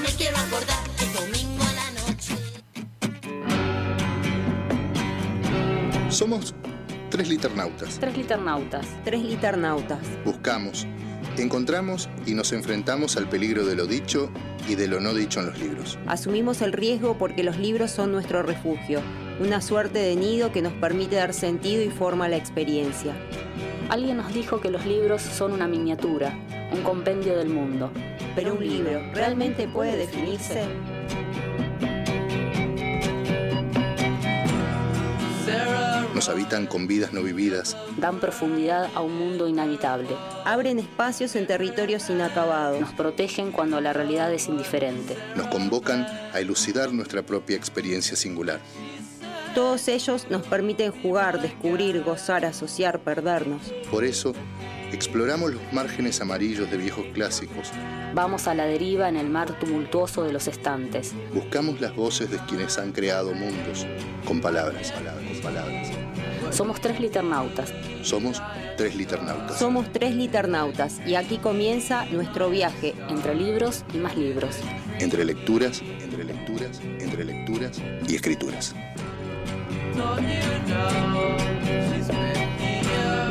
me quiero acordar el domingo a la noche. Somos tres liternautas. Tres liternautas. Tres liternautas. Buscamos, encontramos y nos enfrentamos al peligro de lo dicho y de lo no dicho en los libros. Asumimos el riesgo porque los libros son nuestro refugio, una suerte de nido que nos permite dar sentido y forma a la experiencia. Alguien nos dijo que los libros son una miniatura, un compendio del mundo. Pero un libro, ¿realmente puede definirse? Nos habitan con vidas no vividas, Dan profundidad a un mundo inhabitable. Abren espacios en territorios inacabados. Nos protegen cuando la realidad es indiferente. nos convocan a elucidar nuestra propia experiencia singular. Todos ellos nos permiten jugar, descubrir, gozar, asociar, perdernos. Por eso, exploramos los márgenes amarillos de viejos clásicos, Vamos a la deriva en el mar tumultuoso de los estantes. buscamos las voces de quienes han creado mundos con palabras, palabras, con palabras. Somos tres liternautas. Somos tres liternautas. Somos tres liternautas y aquí comienza nuestro viaje. Entre libros y más libros. Entre lecturas, entre lecturas, entre lecturas y escrituras.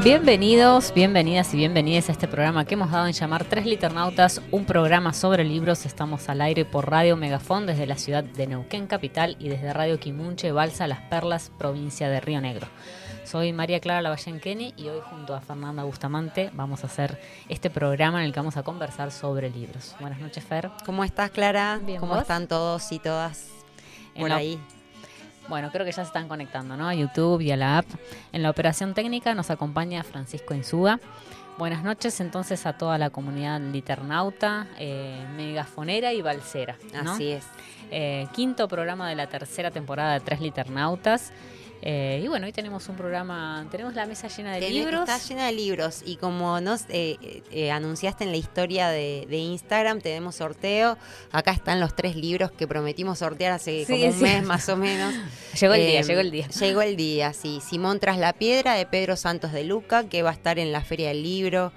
Bienvenidos, bienvenidas y bienvenidas a este programa que hemos dado en llamar Tres Liternautas, un programa sobre libros. Estamos al aire por Radio Megafón desde la ciudad de Neuquén Capital y desde Radio Quimunche, Balsa Las Perlas, provincia de Río Negro. Soy María Clara Lavallén Kenny y hoy junto a Fernanda Bustamante vamos a hacer este programa en el que vamos a conversar sobre libros. Buenas noches, Fer. ¿Cómo estás, Clara? Bien, ¿Cómo ¿vos? están todos y todas En por la- ahí? Bueno, creo que ya se están conectando, ¿no? A YouTube y a la app. En la operación técnica nos acompaña Francisco Insúa. Buenas noches entonces a toda la comunidad liternauta, eh, megafonera y balsera. ¿no? Así es. Eh, quinto programa de la tercera temporada de Tres Liternautas. Eh, y bueno, hoy tenemos un programa, tenemos la mesa llena de libros. Está llena de libros y como nos eh, eh, anunciaste en la historia de, de Instagram, tenemos sorteo. Acá están los tres libros que prometimos sortear hace Sí, como un mes más o menos. Llegó el día, llegó el día. Llegó el día, sí. Simón tras la piedra de Pedro Santos de Luca, que va a estar en la Feria del Libro.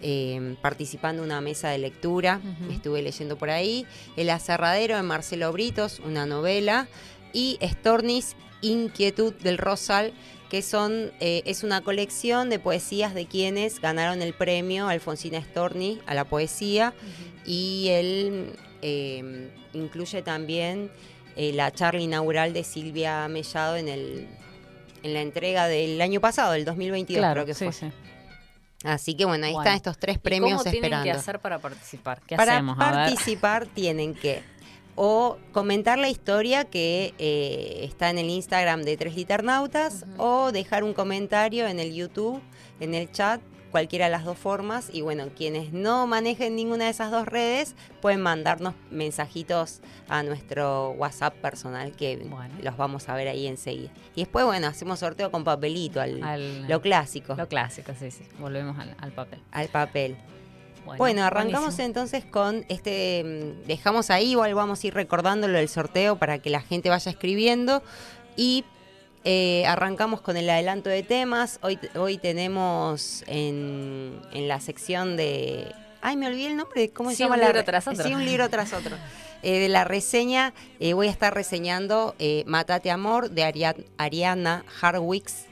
eh, participando en una mesa de lectura, Ujú. estuve leyendo por ahí. El aserradero de Marcelo Britos, una novela. Y Stornis, Inquietud del Rosal, que son eh, es una colección de poesías de quienes ganaron el premio Alfonsina Storni a la poesía. Y él eh, incluye también eh, la charla inaugural de Silvia Mellado en el en la entrega del año pasado, del 2022 claro, creo que sí, fue. sí. Así que bueno, ahí Bueno. están estos tres ¿Y premios ¿Cómo tienen esperando. que hacer para participar? ¿Qué Para hacemos? Participar tienen que o comentar la historia que eh, está en el Instagram de Tres Liternautas o dejar un comentario en el YouTube, en el chat, cualquiera de las dos formas. Y bueno, quienes no manejen ninguna de esas dos redes pueden mandarnos mensajitos a nuestro WhatsApp personal que Bueno. los vamos a ver ahí enseguida. Y después, bueno, hacemos sorteo con papelito, al, Al- lo clásico, Lo clásico, sí, sí. Volvemos al, al papel. al papel. Bueno, arrancamos buenísimo. entonces con este, mm, dejamos ahí, igual vamos a ir recordándolo del sorteo para que la gente vaya escribiendo y eh, arrancamos con el adelanto de temas. Hoy, hoy tenemos en, en la sección de... Ay, me olvidé el nombre, ¿cómo se Sí, llama? un la libro re- tras otro. Sí, un libro tras otro. Eh, de la reseña, eh, voy a estar reseñando eh, Matate Amor de Aria- Ariana Harwicks.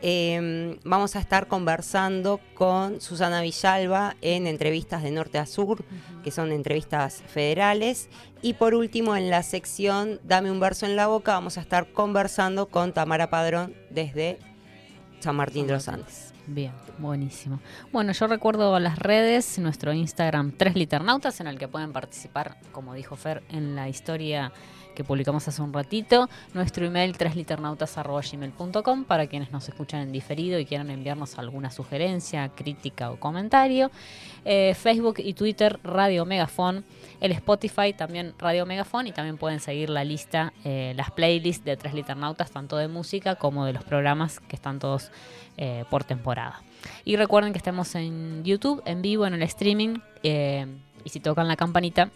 Eh, vamos a estar conversando con Susana Villalba en entrevistas de norte a sur, que son entrevistas federales. Y por último, en la sección Dame un verso en la boca, vamos a estar conversando con Tamara Padrón desde San Martín de los Andes. Bien, buenísimo. Bueno, yo recuerdo las redes, nuestro Instagram Tres Liternautas, en el que pueden participar, como dijo Fer, en la historia que publicamos hace un ratito. Nuestro email tresliternautas.gmail.com para quienes nos escuchan en diferido y quieran enviarnos alguna sugerencia, crítica o comentario. Eh, Facebook y Twitter Radio Megafon. El Spotify también Radio Megafon y también pueden seguir la lista, eh, las playlists de Tres Liternautas, tanto de música como de los programas que están todos eh, por temporada. Y recuerden que estamos en YouTube, en vivo, en el streaming. y si tocan la campanita,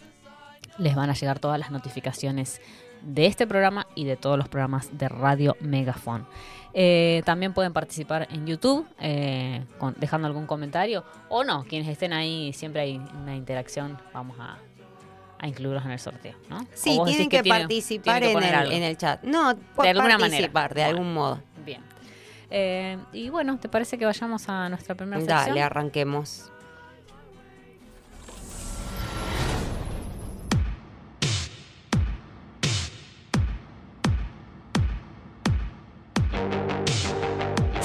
les van a llegar todas las notificaciones de este programa y de todos los programas de Radio Megafon. Eh, también pueden participar en YouTube eh, con- dejando algún comentario o no, quienes estén ahí, siempre hay una interacción, vamos a, a incluirlos en el sorteo, ¿no? Sí, tienen que, participar tienen que en, el, algo. en el chat. No, De alguna manera. participar de Bueno. algún modo. Bien. Eh, y bueno, ¿te parece que vayamos a nuestra primera sección? Dale, arranquemos.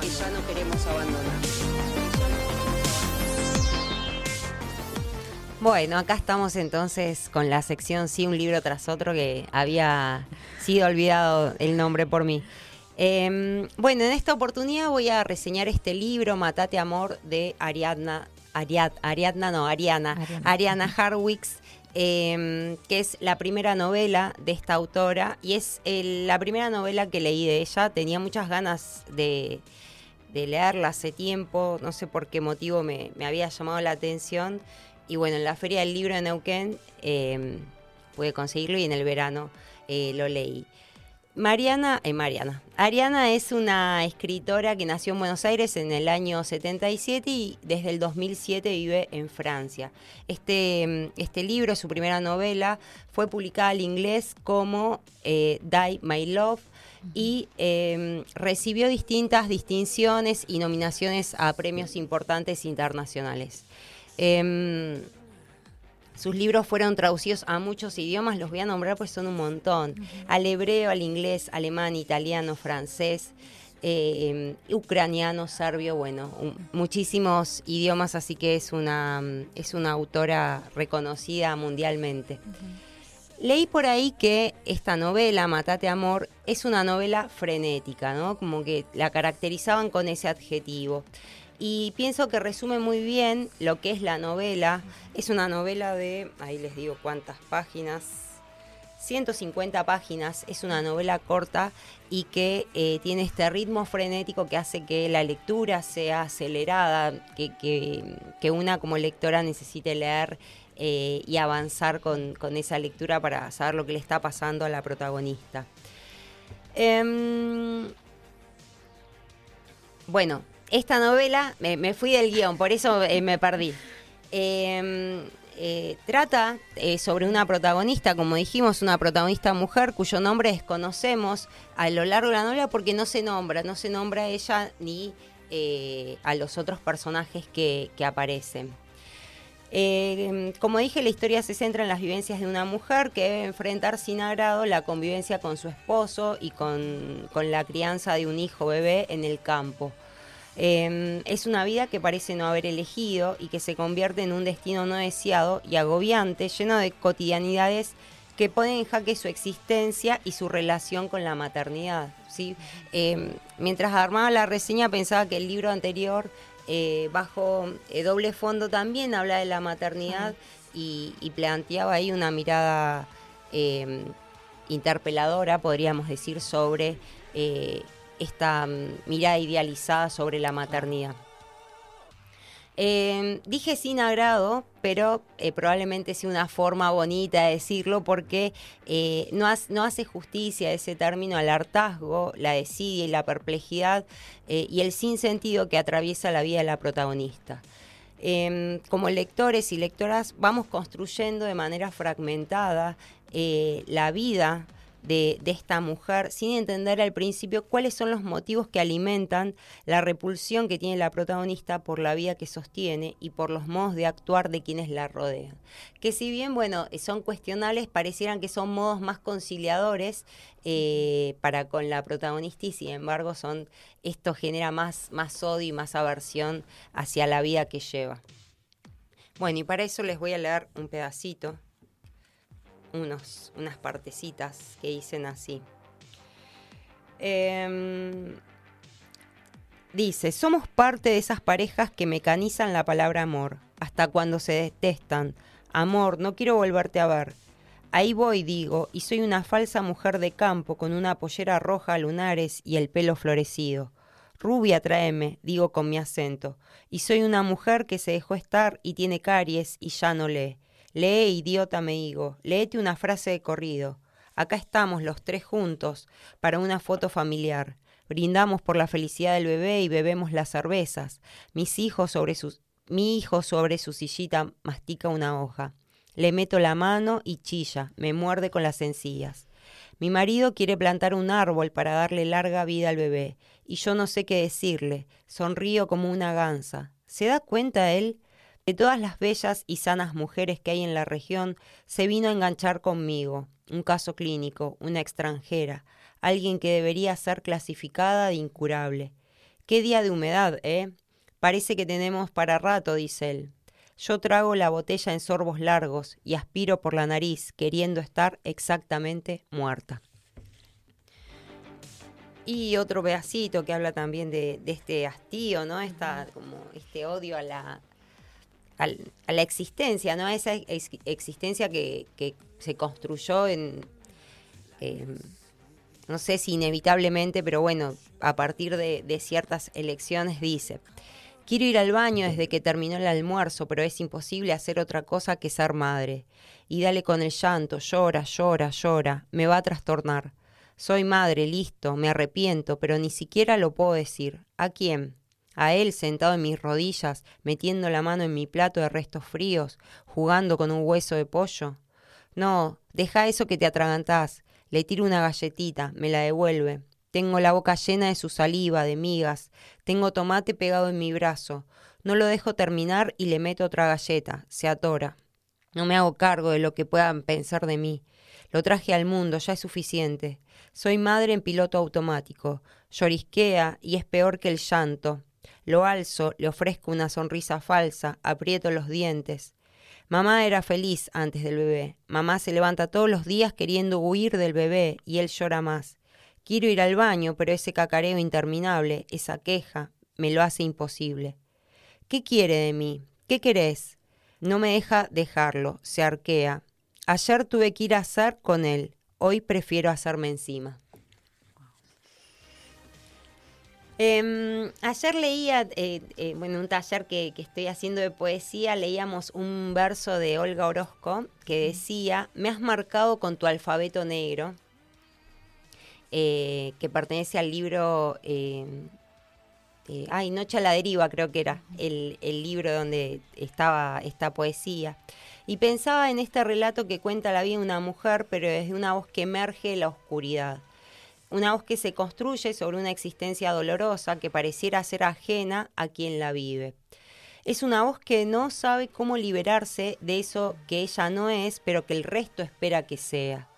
Que ya no queremos abandonar. Bueno, acá estamos entonces con la sección Sí, un libro tras otro que había sido olvidado el nombre por mí. Eh, bueno, en esta oportunidad voy a reseñar este libro, Matate Amor, de Ariadna, Ariad, Ariadna no, Ariana, Ariana. Ariana Harwicks, eh, que es la primera novela de esta autora y es la primera novela que leí de ella. Tenía muchas ganas de, leerla hace tiempo, no sé por qué motivo me, había llamado la atención. Y bueno, en la Feria del Libro de Neuquén eh, pude conseguirlo y en el verano eh, lo leí. Mariana, eh, Mariana. Ariana es una escritora que nació en Buenos Aires en el año 77 y desde el 2007 vive en Francia. Este, mm, este libro, su primera novela, fue publicada al inglés como eh, Die My Love y eh, recibió distintas distinciones y nominaciones a premios importantes internacionales. Em, sus libros fueron traducidos a muchos idiomas, los voy a nombrar pues son un montón. Al hebreo, al inglés, alemán, italiano, francés, eh, ucraniano, serbio, bueno, un- muchísimos idiomas, así que es una, mm, es una autora reconocida mundialmente. Leí por ahí que esta novela, Matate Amor, es una novela frenética, ¿no? Como que la caracterizaban con ese adjetivo. Y pienso que resume muy bien lo que es la novela. Es una novela de, ahí les digo cuántas páginas, 150 páginas, es una novela corta y que eh, tiene este ritmo frenético que hace que la lectura sea acelerada, que, que- que una como lectora necesite leer eh, y avanzar con, con esa lectura para saber lo que le está pasando a la protagonista. Em, bueno, esta novela, me, fui del guion, por eso eh, me perdí. Eh, eh, trata eh, sobre una protagonista, como dijimos, una protagonista mujer cuyo nombre desconocemos a lo largo de la novela porque no se nombra, no se nombra a ella ni a los otros personajes que, aparecen. Eh, como dije, la historia se centra en las vivencias de una mujer que debe enfrentar sin agrado la convivencia con su esposo y con la crianza de un hijo bebé en el campo. Eh, es una vida que parece no haber elegido y que se convierte en un destino no deseado y agobiante, lleno de cotidianidades que ponen en jaque su existencia y su relación con la maternidad. ¿sí? Eh, mientras armaba la reseña pensaba que el libro anterior, eh, bajo eh, doble fondo, también habla de la maternidad y, y planteaba ahí una mirada eh, interpeladora, podríamos decir, sobre eh, esta mm, mirada idealizada sobre la maternidad. Eh, dije sin agrado, pero eh, probablemente sea una forma bonita de decirlo porque eh, no, hace- no hace justicia ese término al hartazgo, la desidia y la perplejidad y el sinsentido que atraviesa la vida de la protagonista. Eh, como lectores y lectoras vamos construyendo de manera fragmentada la vida de, esta mujer sin entender al principio cuáles son los motivos que alimentan la repulsión que tiene la protagonista por la vida que sostiene y por los modos de actuar de quienes la rodean. Que si bien, bueno, son cuestionables, parecieran que son modos más conciliadores eh, para con la protagonista y sin embargo son, esto genera más, más odio y más aversión hacia la vida que lleva. Bueno, y para eso les voy a leer un pedacito unos, unas partecitas que dicen así. Em, dice, somos parte de esas parejas que mecanizan la palabra amor, hasta cuando se detestan, Amor, no quiero volverte a ver. Ahí voy, digo, y soy una falsa mujer de campo con una pollera roja lunares y el pelo florecido. Rubia, tráeme, digo con mi acento. Y soy una mujer que se dejó estar y tiene caries y ya no lee. Lee, idiota, me digo, léete una frase de corrido. Acá estamos los tres juntos para una foto familiar. Brindamos por la felicidad del bebé y bebemos las cervezas. Mis hijos sobre sus, mi hijo sobre su sillita mastica una hoja. Le meto la mano y chilla, me muerde con las encías. Mi marido quiere plantar un árbol para darle larga vida al bebé, y yo no sé qué decirle, sonrío como una gansa. ¿Se da cuenta él? De todas las bellas y sanas mujeres que hay en la región, se vino a enganchar conmigo, un caso clínico, una extranjera, alguien que debería ser clasificada de incurable. Qué día de humedad, ¿eh? Parece que tenemos para rato, dice él. Yo trago la botella en sorbos largos y aspiro por la nariz, queriendo estar exactamente muerta. Y otro pedacito que habla también de, este hastío, ¿no? Esta, como este odio a la, a la existencia, ¿no? A esa ex- existencia que, se construyó en, eh, no sé si inevitablemente, pero bueno, a partir de ciertas elecciones dice, quiero ir al baño desde que terminó el almuerzo, pero es imposible hacer otra cosa que ser madre. Y dale con el llanto, llora, llora, llora, me va a trastornar. Soy madre, listo, me arrepiento, pero ni siquiera lo puedo decir. ¿A quién? A él sentado en mis rodillas, metiendo la mano en mi plato de restos fríos, jugando con un hueso de pollo. No, deja eso que te atragantás. Le tiro una galletita, me la devuelve. Tengo la boca llena de su saliva, de migas. Tengo tomate pegado en mi brazo. No lo dejo terminar y le meto otra galleta. Se atora. No me hago cargo de lo que puedan pensar de mí. Lo traje al mundo, ya es suficiente. Soy madre en piloto automático. Llorisquea y es peor que el llanto. Lo alzo, le ofrezco una sonrisa falsa, aprieto los dientes. Mamá era feliz antes del bebé. Mamá se levanta todos los días queriendo huir del bebé y él llora más. Quiero ir al baño, pero ese cacareo interminable, esa queja, me lo hace imposible. ¿Qué quiere de mí? ¿Qué querés? No me deja dejarlo, se arquea. Ayer tuve que ir a hacer con él, hoy prefiero hacerme encima. Em, ayer leía, eh, eh, bueno, un taller que, que estoy haciendo de poesía, leíamos un verso de Olga Orozco que decía, me has marcado con tu alfabeto negro, eh, que pertenece al libro, eh, eh, ay, Noche a la deriva creo que era, el, el libro donde estaba esta poesía. Y pensaba en este relato que cuenta la vida de una mujer, pero desde una voz que emerge de la oscuridad una voz que se construye sobre una existencia dolorosa que pareciera ser ajena a quien la vive. Es una voz que no sabe cómo liberarse de eso que ella no es, pero que el resto espera que sea.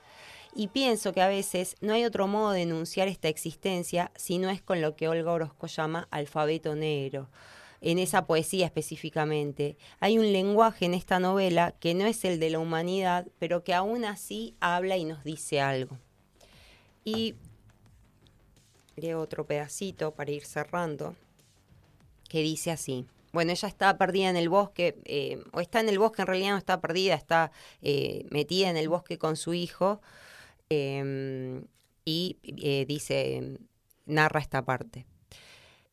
Y pienso que a veces no hay otro modo de enunciar esta existencia si no es con lo que Olga Orozco llama alfabeto negro. En esa poesía específicamente. Hay un lenguaje en esta novela que no es el de la humanidad, pero que aún así habla y nos dice algo. Y leo otro pedacito para ir cerrando, que dice así. Bueno, ella está perdida en el bosque, eh, o está en el bosque, en realidad no está perdida, está eh, metida en el bosque con su hijo, eh, y eh, dice, narra esta parte.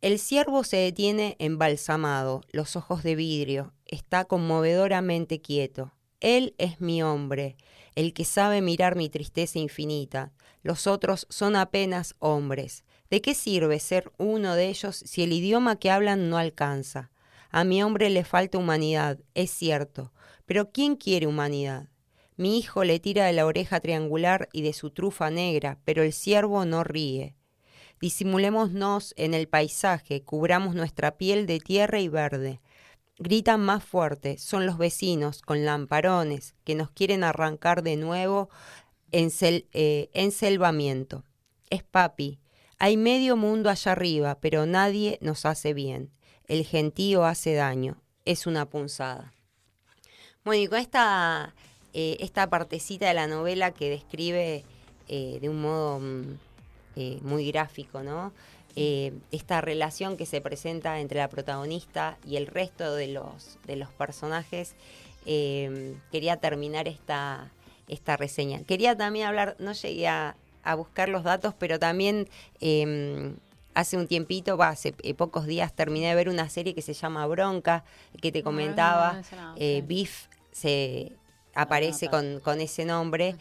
El ciervo se detiene embalsamado, los ojos de vidrio, está conmovedoramente quieto. Él es mi hombre, el que sabe mirar mi tristeza infinita. Los otros son apenas hombres. ¿De qué sirve ser uno de ellos si el idioma que hablan no alcanza? A mi hombre le falta humanidad, es cierto, pero ¿quién quiere humanidad? Mi hijo le tira de la oreja triangular y de su trufa negra, pero el ciervo no ríe. Disimulémonos en el paisaje, cubramos nuestra piel de tierra y verde. Gritan más fuerte, son los vecinos con lamparones que nos quieren arrancar de nuevo en eh, enselvamiento. Es papi, hay medio mundo allá arriba, pero nadie nos hace bien. El gentío hace daño, es una punzada. Bueno, y con esta, eh, esta partecita de la novela que describe eh, de un modo mm, eh, muy gráfico, ¿no? Esta relación que se presenta entre la protagonista y el resto de los, de los personajes quería terminar esta, esta reseña. Quería también hablar, no llegué a, a buscar los datos, pero también eh, hace un tiempito, hace eh, pocos días terminé de ver una serie que se llama Bronca, que te comentaba. Ah, no, Eh. Beef se aparece con, con ese nombre.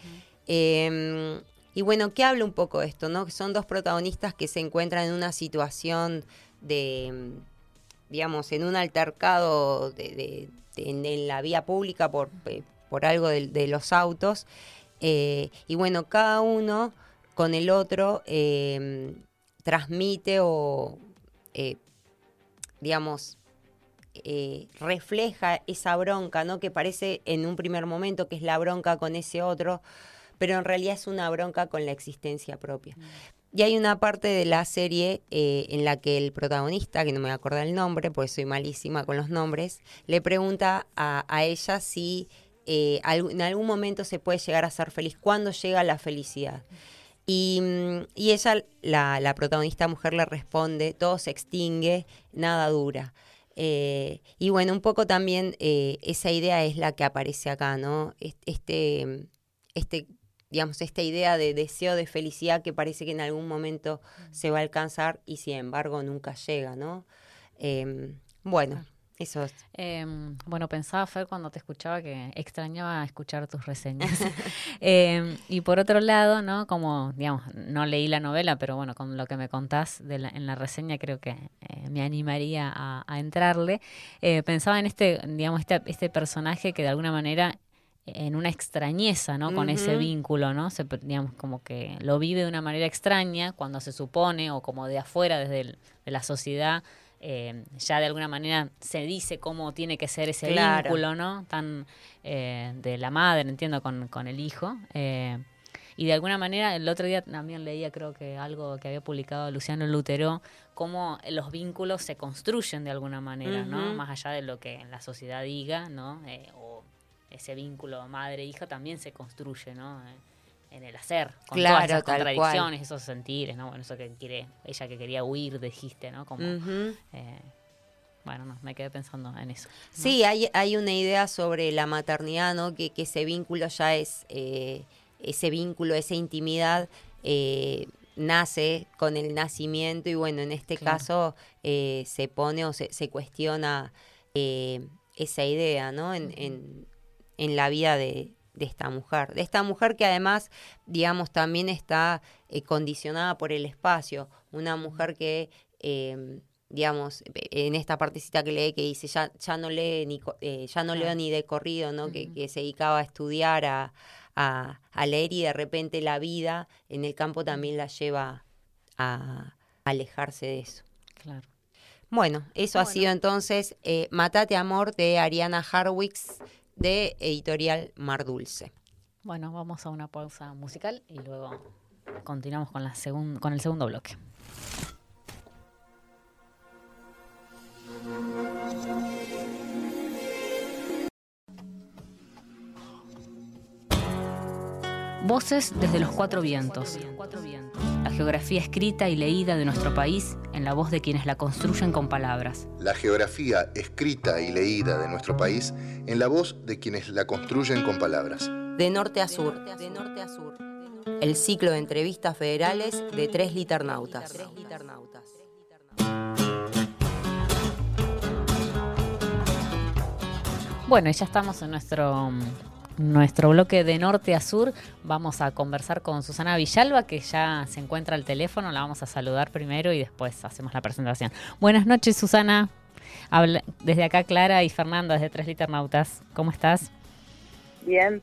Eh, y bueno, ¿qué habla un poco esto? ¿no? Son dos protagonistas que se encuentran en una situación de, mm, digamos, en un altercado de, de- de- en, en la vía pública por, eh, por algo de, de los autos. Y bueno, cada uno con el otro eh, transmite o, eh, digamos, eh, refleja esa bronca, ¿no? Que parece en un primer momento que es la bronca con ese otro, pero en realidad es una bronca con la existencia propia. Y hay una parte de la serie en la que el protagonista, que no me voy el nombre, porque soy malísima con los nombres, le pregunta a, a ella si en algún momento se puede llegar a ser feliz, cuándo llega la felicidad. Y ella, la, la protagonista mujer, le responde, todo se extingue, nada dura. Eh, y bueno, un poco también eh, esa idea es la que aparece acá, ¿no? Es- Este, este, digamos, esta idea de deseo de felicidad que parece que en algún momento se va a alcanzar y sin embargo nunca llega, ¿no? Eh, bueno, eso es. Eh, bueno, pensaba, Fer, cuando te escuchaba que extrañaba escuchar tus reseñas. Eh, y por otro lado, ¿no? Como, digamos, no leí la novela, pero bueno, con lo que me contás de la- en la reseña creo que eh, me animaría a, a entrarle. Eh, pensaba en este, digamos, este, este personaje que de alguna manera en una extrañeza, ¿no? Con ese vínculo, ¿no? Se, digamos, como que lo vive de una manera extraña cuando se supone, o como de afuera, desde el- de la sociedad, eh, ya de alguna manera se dice cómo tiene que ser ese Claro. vínculo, ¿no? Tan eh, de la madre, entiendo, con, con el hijo. eh, y de alguna manera, el otro día también leía, creo que algo que había publicado Luciano Lutero, cómo los vínculos se construyen de alguna manera, ¿no? Más allá de lo que la sociedad diga, ¿no? Eh, o ese vínculo madre-hija también se construye, ¿no? En el hacer, con Claro, todas esas contradicciones, esos sentires, ¿no? Bueno, eso que quiere, ella que quería huir, dijiste, ¿no? Como, eh, bueno, no, me quedé pensando en eso. ¿no? Sí, hay, hay una idea sobre la maternidad, ¿no? Que, que ese vínculo ya es, eh, ese vínculo, esa intimidad eh, nace con el nacimiento y bueno, en este Claro. caso se pone o se, se cuestiona esa idea, ¿no? En, en- en la vida de, de esta mujer. De esta mujer que además, digamos, también está eh, condicionada por el espacio. Una mujer que, eh, digamos, en esta partecita que lee que dice, ya, ya no lee ni eh, ya no leo ni de corrido, ¿no? que, se dedicaba a estudiar, a, a- a leer y de repente la vida en el campo también la lleva a alejarse de eso. Claro. Bueno, eso ha sido entonces eh, Matate Amor de Ariana Harwicks de editorial Mar Dulce. Bueno, vamos a una pausa musical y luego continuamos con, la segun- con el segundo bloque. Voces desde los cuatro vientos. La geografía escrita y leída de nuestro país en la voz de quienes la construyen con palabras. La geografía escrita y leída de nuestro país en la voz de quienes la construyen con palabras. De norte a sur. De norte a sur. El ciclo de entrevistas federales de tres liternautas. Bueno, y ya estamos en nuestro, mm, nuestro bloque de norte a sur. Vamos a conversar con Susana Villalba, que ya se encuentra al teléfono. La vamos a saludar primero y después hacemos la presentación. Buenas noches, Susana. Habla- desde acá Clara y Fernanda, desde Tres Liternautas. ¿Cómo estás? Bien,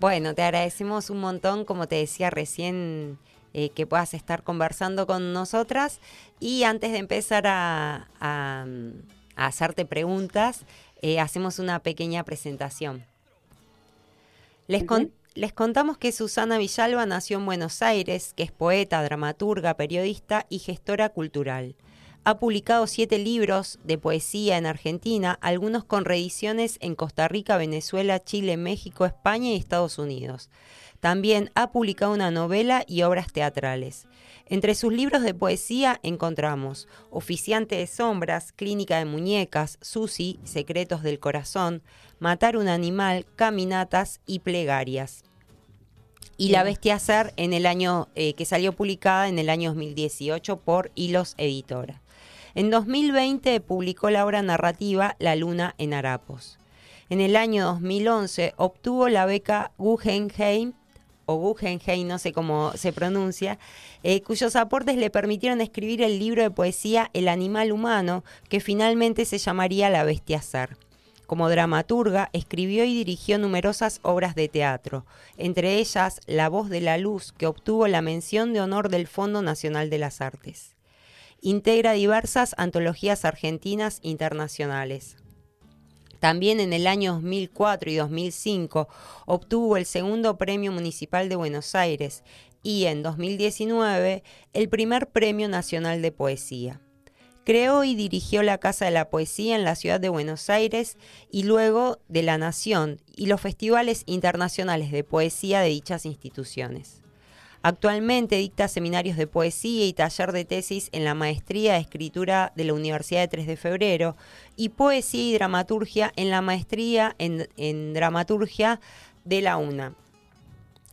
Bueno, te agradecemos un montón, como te decía recién, eh, que puedas estar conversando con nosotras. Y antes de empezar a, a, a hacerte preguntas, eh, hacemos una pequeña presentación. Les, con- Ujú. les contamos que Susana Villalba nació en Buenos Aires, que es poeta, dramaturga, periodista y gestora cultural. Ha publicado siete libros de poesía en Argentina, algunos con reediciones en Costa Rica, Venezuela, Chile, México, España y Estados Unidos. También ha publicado una novela y obras teatrales. Entre sus libros de poesía encontramos Oficiante de Sombras, Clínica de Muñecas, Susi, Secretos del Corazón, Matar un Animal, Caminatas y Plegarias. Y La Bestia Ser en el año eh, que salió publicada en el año 2018 por Hilos Editora. En 2020 publicó la obra narrativa La Luna en Harapos. En el año 2011 obtuvo la beca Guggenheim o Guggenheim, no sé cómo se pronuncia, eh, cuyos aportes le permitieron escribir el libro de poesía El animal humano, que finalmente se llamaría La bestia ser. Como dramaturga, escribió y dirigió numerosas obras de teatro, entre ellas La voz de la luz, que obtuvo la mención de honor del Fondo Nacional de las Artes. Integra diversas antologías argentinas internacionales. También en el año 2004 y 2005 obtuvo el segundo Premio Municipal de Buenos Aires y en 2019 el primer Premio Nacional de Poesía. Creó y dirigió la Casa de la Poesía en la ciudad de Buenos Aires y luego de La Nación y los festivales internacionales de poesía de dichas instituciones. Actualmente dicta seminarios de poesía y taller de tesis en la Maestría de Escritura de la Universidad de 3 de Febrero y Poesía y Dramaturgia en la Maestría en, Dramaturgia de la UNA.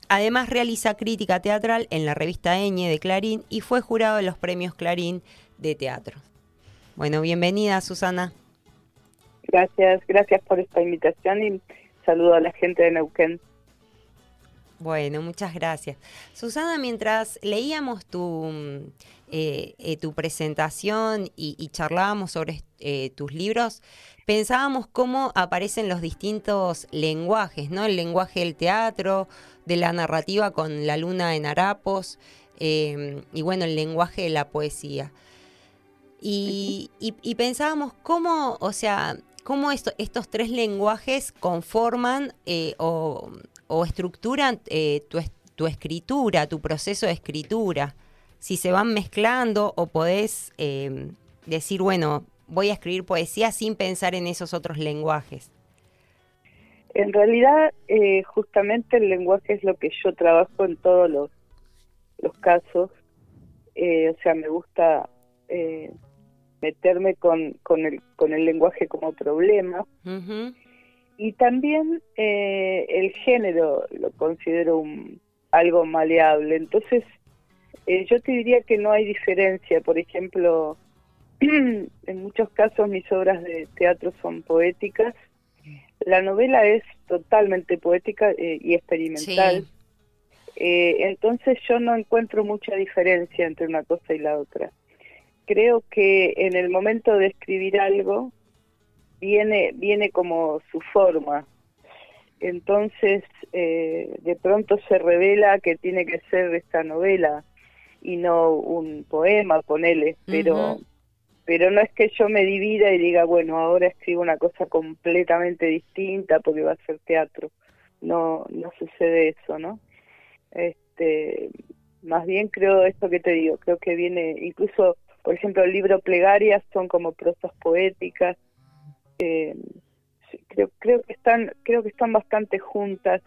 Además realiza crítica teatral en la revista Eñe de Clarín y fue jurado de los premios Clarín de teatro. Bueno, bienvenida Susana. Gracias, gracias por esta invitación y saludo a la gente de Neuquén. Bueno, muchas gracias. Susana, mientras leíamos tu, eh, eh, tu presentación y, charlábamos sobre eh, tus libros, pensábamos cómo aparecen los distintos lenguajes, ¿no? El lenguaje del teatro, de la narrativa con la luna en harapos, eh, y bueno, el lenguaje de la poesía. Y, pensábamos cómo, o sea, cómo esto- estos tres lenguajes conforman o, o estructuran eh, tu, tu escritura, tu proceso de escritura. Si se van mezclando o podés eh, decir, bueno, voy a escribir poesía sin pensar en esos otros lenguajes. En realidad, eh, justamente el lenguaje es lo que yo trabajo en todos los, los casos. Eh, o sea, me gusta eh, meterme con, con, el, con el lenguaje como problema. Y también eh, el género lo considero un, algo maleable. Entonces, eh, yo te diría que no hay diferencia. Por ejemplo, en muchos casos mis obras de teatro son poéticas. La novela es totalmente poética eh, y experimental. Sí. Eh, entonces yo no encuentro mucha diferencia entre una cosa y la otra. Creo que en el momento de escribir algo viene viene como su forma. Entonces eh, de pronto se revela que tiene que ser esta novela y no un poema, ponele, pero pero no es que yo me divida y diga, bueno, ahora escribo una cosa completamente distinta porque va a ser teatro. No, no sucede eso, ¿no? Este, más bien creo esto que te digo, creo que viene, incluso, por ejemplo, el libro Plegarias son como prosas poéticas. Eh, creo, creo que están, creo que están bastante juntas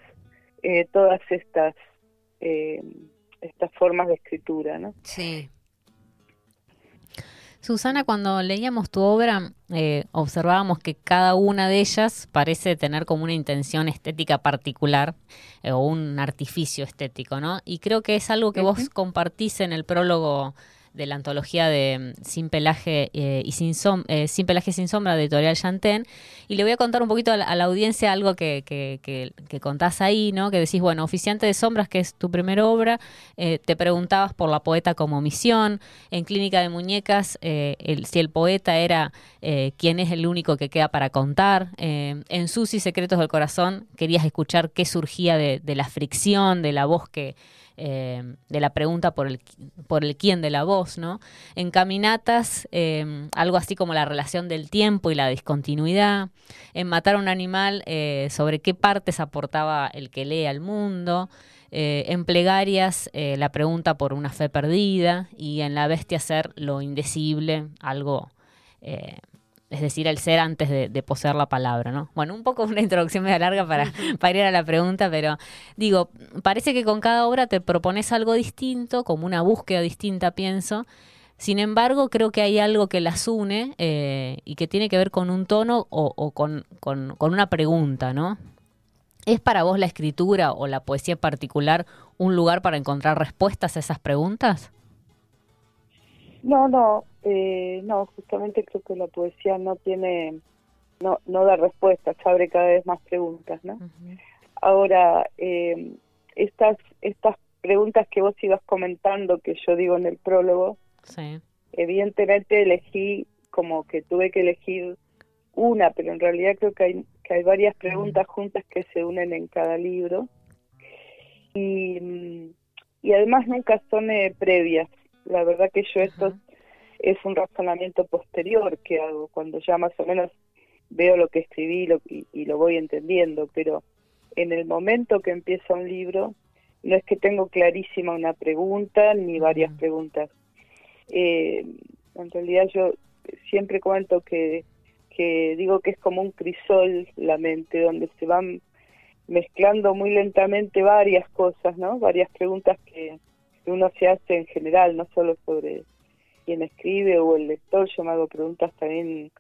eh, todas estas eh, estas formas de escritura, ¿no? Sí. Susana, cuando leíamos tu obra, eh, observábamos que cada una de ellas parece tener como una intención estética particular eh, o un artificio estético, ¿no? Y creo que es algo que vos compartís en el prólogo de la antología de mm, Sin Pelaje eh, y Sin, Som- eh, Sin Pelaje Sin Sombra de Editorial Chantén. Y le voy a contar un poquito a la, audiencia algo que, que, que- contás ahí, ¿no? Que decís, bueno, Oficiante de Sombras, que es tu primera obra, eh, te preguntabas por la poeta como misión. En Clínica de Muñecas, si el poeta era quién es el único que queda para contar. En Susi, Secretos del Corazón, querías escuchar qué surgía de, de la fricción, de la voz que, eh, de la pregunta por el, por el quién de la voz. ¿no? En Caminatas, eh, algo así como la relación del tiempo y la discontinuidad. En Matar a un animal, eh, sobre qué partes aportaba el que lee al mundo. Eh, en Plegarias, eh, la pregunta por una fe perdida. Y en La Bestia ser lo indecible, algo... es decir, el ser antes de, de poseer la palabra, ¿no? Bueno, un poco una introducción media larga para, para ir a la pregunta, pero digo, parece que con cada obra te propones algo distinto, como una búsqueda distinta, pienso. Sin embargo, creo que hay algo que las une eh, y que tiene que ver con un tono o, o con, con- con una pregunta, ¿no? ¿Es para vos la escritura o la poesía en particular un lugar para encontrar respuestas a esas preguntas? No, no, eh, no, justamente creo que la poesía no tiene, no, no da respuestas, abre cada vez más preguntas, ¿no? Ahora, eh, estas, estas preguntas que vos ibas comentando, que yo digo en el prólogo, Sí. evidentemente elegí como que tuve que elegir una, pero en realidad creo que hay, que hay varias preguntas juntas que se unen en cada libro. Y, mm, y además nunca son eh, previas. La verdad que yo esto Ajá. Es un razonamiento posterior que hago, cuando ya más o menos veo lo que escribí lo- y, y lo voy entendiendo, pero en el momento que empieza un libro, no es que tengo clarísima una pregunta ni varias preguntas. Eh, en realidad yo siempre cuento que, que digo que es como un crisol la mente, donde se van mezclando muy lentamente varias cosas, ¿no? Varias preguntas que uno se hace en general, no solo sobre quien escribe o el lector, yo me hago preguntas también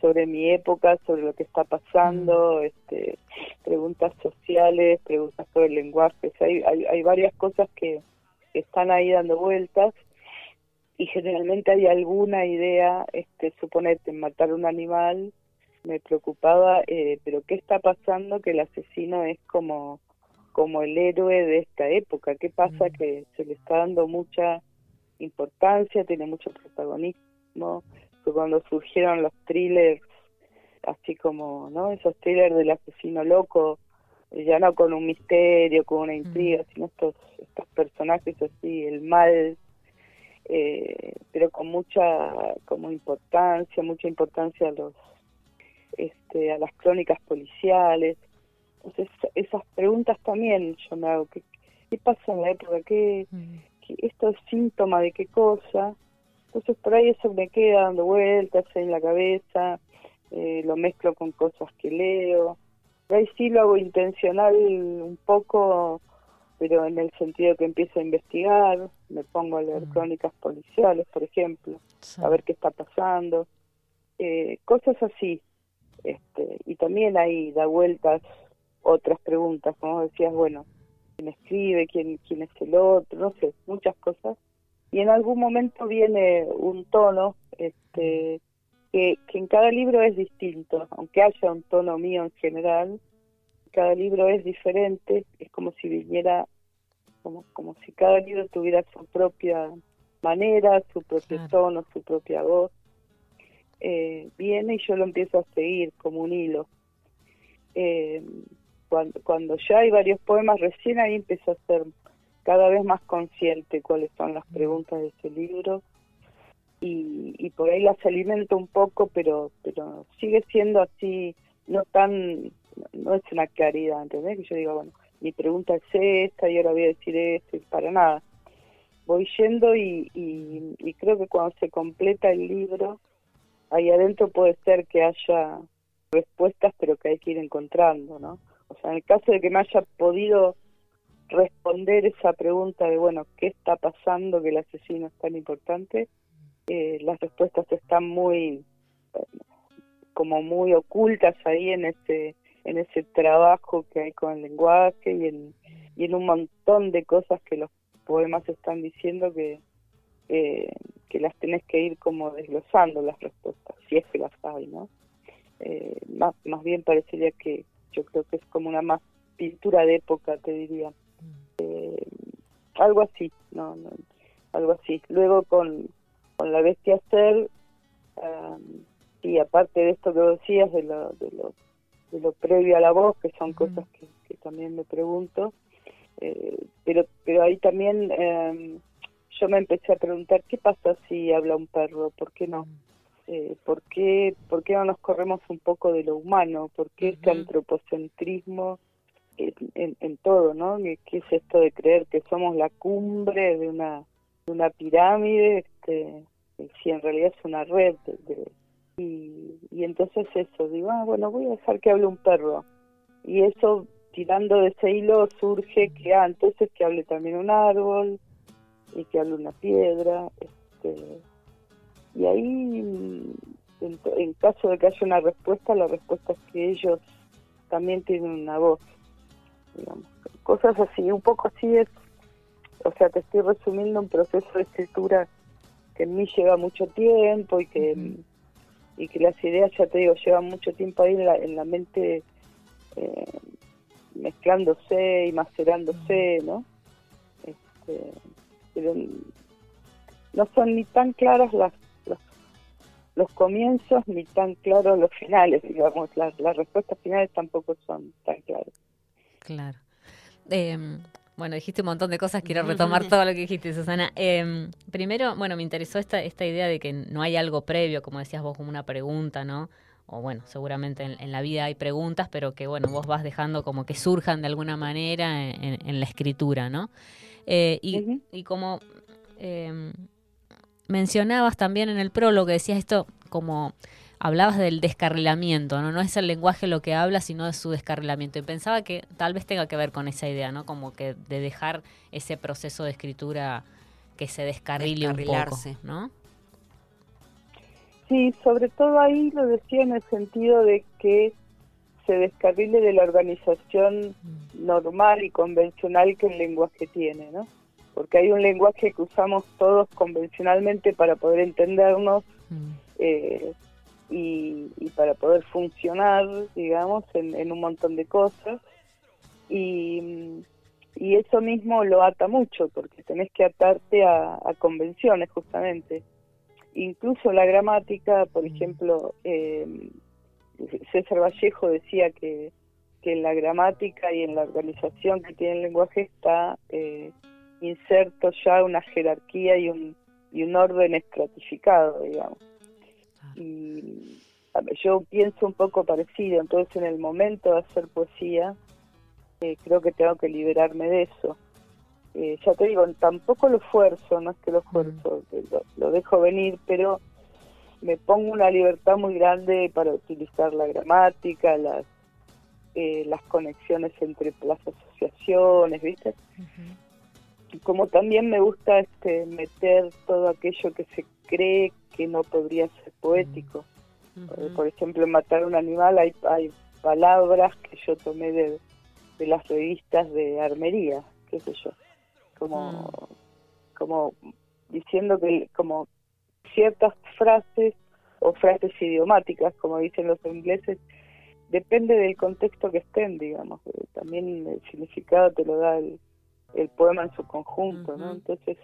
sobre mi época, sobre lo que está pasando, este, preguntas sociales, preguntas sobre el lenguaje, o sea, hay, hay, hay varias cosas que, que están ahí dando vueltas y generalmente hay alguna idea, este, suponete, matar un animal, me preocupaba, eh, pero ¿qué está pasando que el asesino es como como el héroe de esta época. ¿Qué pasa? Mm. Que se le está dando mucha importancia, tiene mucho protagonismo. Cuando surgieron los thrillers, así como, ¿no? Esos thrillers del asesino loco, ya no con un misterio, con una intriga, sino estos, estos personajes así, el mal, eh, pero con mucha como importancia, mucha importancia a los este, a las crónicas policiales. Entonces, esas preguntas también yo me hago. ¿Qué, qué pasa en la época? ¿Qué, Mm. ¿Esto es síntoma de qué cosa? Entonces, por ahí eso me queda dando vueltas en la cabeza, eh, lo mezclo con cosas que leo. Por ahí sí lo hago intencional un poco, pero en el sentido que empiezo a investigar, me pongo a leer Mm. crónicas policiales, por ejemplo, a ver qué está pasando, eh, cosas así. Este, y también ahí da vueltas otras preguntas, como decías, bueno, quién escribe, quién, quién es el otro, no sé, muchas cosas. Y en algún momento viene un tono este, que, que en cada libro es distinto, aunque haya un tono mío en general, cada libro es diferente, es como si viniera, como, como si cada libro tuviera su propia manera, su propio Claro. tono, su propia voz. Eh, viene y yo lo empiezo a seguir como un hilo. Eh, cuando, cuando ya hay varios poemas, recién ahí empiezo a ser cada vez más consciente cuáles son las preguntas de ese libro y, y por ahí las alimento un poco, pero pero sigue siendo así, no tan, no es una claridad, ¿entendés? Que yo digo, bueno, mi pregunta es esta y ahora voy a decir esto y para nada. Voy yendo y, y, y creo que cuando se completa el libro, ahí adentro puede ser que haya respuestas, pero que hay que ir encontrando, ¿no? O sea, en el caso de que me haya podido responder esa pregunta de, bueno, ¿qué está pasando que el asesino es tan importante? Eh, las respuestas están muy, eh, como muy ocultas ahí en ese, en ese trabajo que hay con el lenguaje y en, y en un montón de cosas que los poemas están diciendo que, que las tenés que ir como desglosando las respuestas, si es que las hay, ¿no? Eh, más, más bien parecería que yo creo que es como una más pintura de época, te diría. Eh, algo así, no, no, algo así. Luego con, con la bestia ser, um, y aparte de esto que decías, de lo, de lo, de lo previo a la voz, que son cosas que, que también me pregunto, eh, pero, pero ahí también eh, yo me empecé a preguntar, ¿qué pasa si habla un perro? ¿Por qué no? Eh, ¿por, qué, ¿Por qué no nos corremos un poco de lo humano? ¿Por qué este antropocentrismo en, en- en todo, ¿no? ¿Qué, qué es esto de creer que somos la cumbre de una, de una pirámide? Este, si en realidad es una red. de- de- y, y entonces eso, digo, ah, bueno, voy a dejar que hable un perro. Y eso, tirando de ese hilo, surge que, ah, entonces que hable también un árbol y que hable una piedra. Este, y ahí, en, caso de que haya una respuesta, la respuesta es que ellos también tienen una voz. Digamos. Cosas así, un poco así es, o sea, te estoy resumiendo un proceso de escritura que en mí lleva mucho tiempo y que, y que las ideas, ya te digo, llevan mucho tiempo ahí en la, en la mente eh, mezclándose y macerándose, ¿no? Este, pero no son ni tan claras las, los, comienzos ni tan claros los finales, digamos, las, las respuestas finales tampoco son tan claras. Claro. Eh, bueno, dijiste un montón de cosas, quiero retomar todo lo que dijiste, Susana. Eh, primero, bueno, me interesó esta, esta idea de que no hay algo previo, como decías vos, como una pregunta, ¿no? O bueno, seguramente en, en la vida hay preguntas, pero que bueno, vos vas dejando como que surjan de alguna manera en, en- en la escritura, ¿no? Eh, y, y como eh, mencionabas también en el prólogo, que decías esto como hablabas del descarrilamiento, ¿no? No es el lenguaje lo que habla, sino de su descarrilamiento. Y pensaba que tal vez tenga que ver con esa idea, ¿no? Como que de dejar ese proceso de escritura que se descarrile un poco. ¿no? Sí, sobre todo ahí lo decía en el sentido de que se descarrile de la organización normal y convencional que el lenguaje tiene, ¿no? Porque hay un lenguaje que usamos todos convencionalmente para poder entendernos Mm. eh, y, y para poder funcionar, digamos, en, en un montón de cosas. Y, y eso mismo lo ata mucho, porque tenés que atarte a, a convenciones, justamente. Incluso la gramática, por ejemplo, eh, César Vallejo decía que, que en la gramática y en la organización que tiene el lenguaje está eh, inserto ya una jerarquía y un, y un orden estratificado, digamos. Y a ver, yo pienso un poco parecido, entonces en el momento de hacer poesía, eh, creo que tengo que liberarme de eso. Eh, ya te digo, tampoco lo esfuerzo, no es que lo esfuerzo, eh, lo, lo dejo venir, pero me pongo una libertad muy grande para utilizar la gramática, las, eh, las conexiones entre las asociaciones, ¿viste? Y como también me gusta este meter todo aquello que se cree que no podría ser poético. Eh, Por ejemplo, en Matar a un animal hay, hay palabras que yo tomé de, de las revistas de armería, qué sé yo, como, como diciendo que como ciertas frases o frases idiomáticas, como dicen los ingleses, depende del contexto que estén, digamos. eh, También el significado te lo da el, el poema en su conjunto, ¿no? Entonces,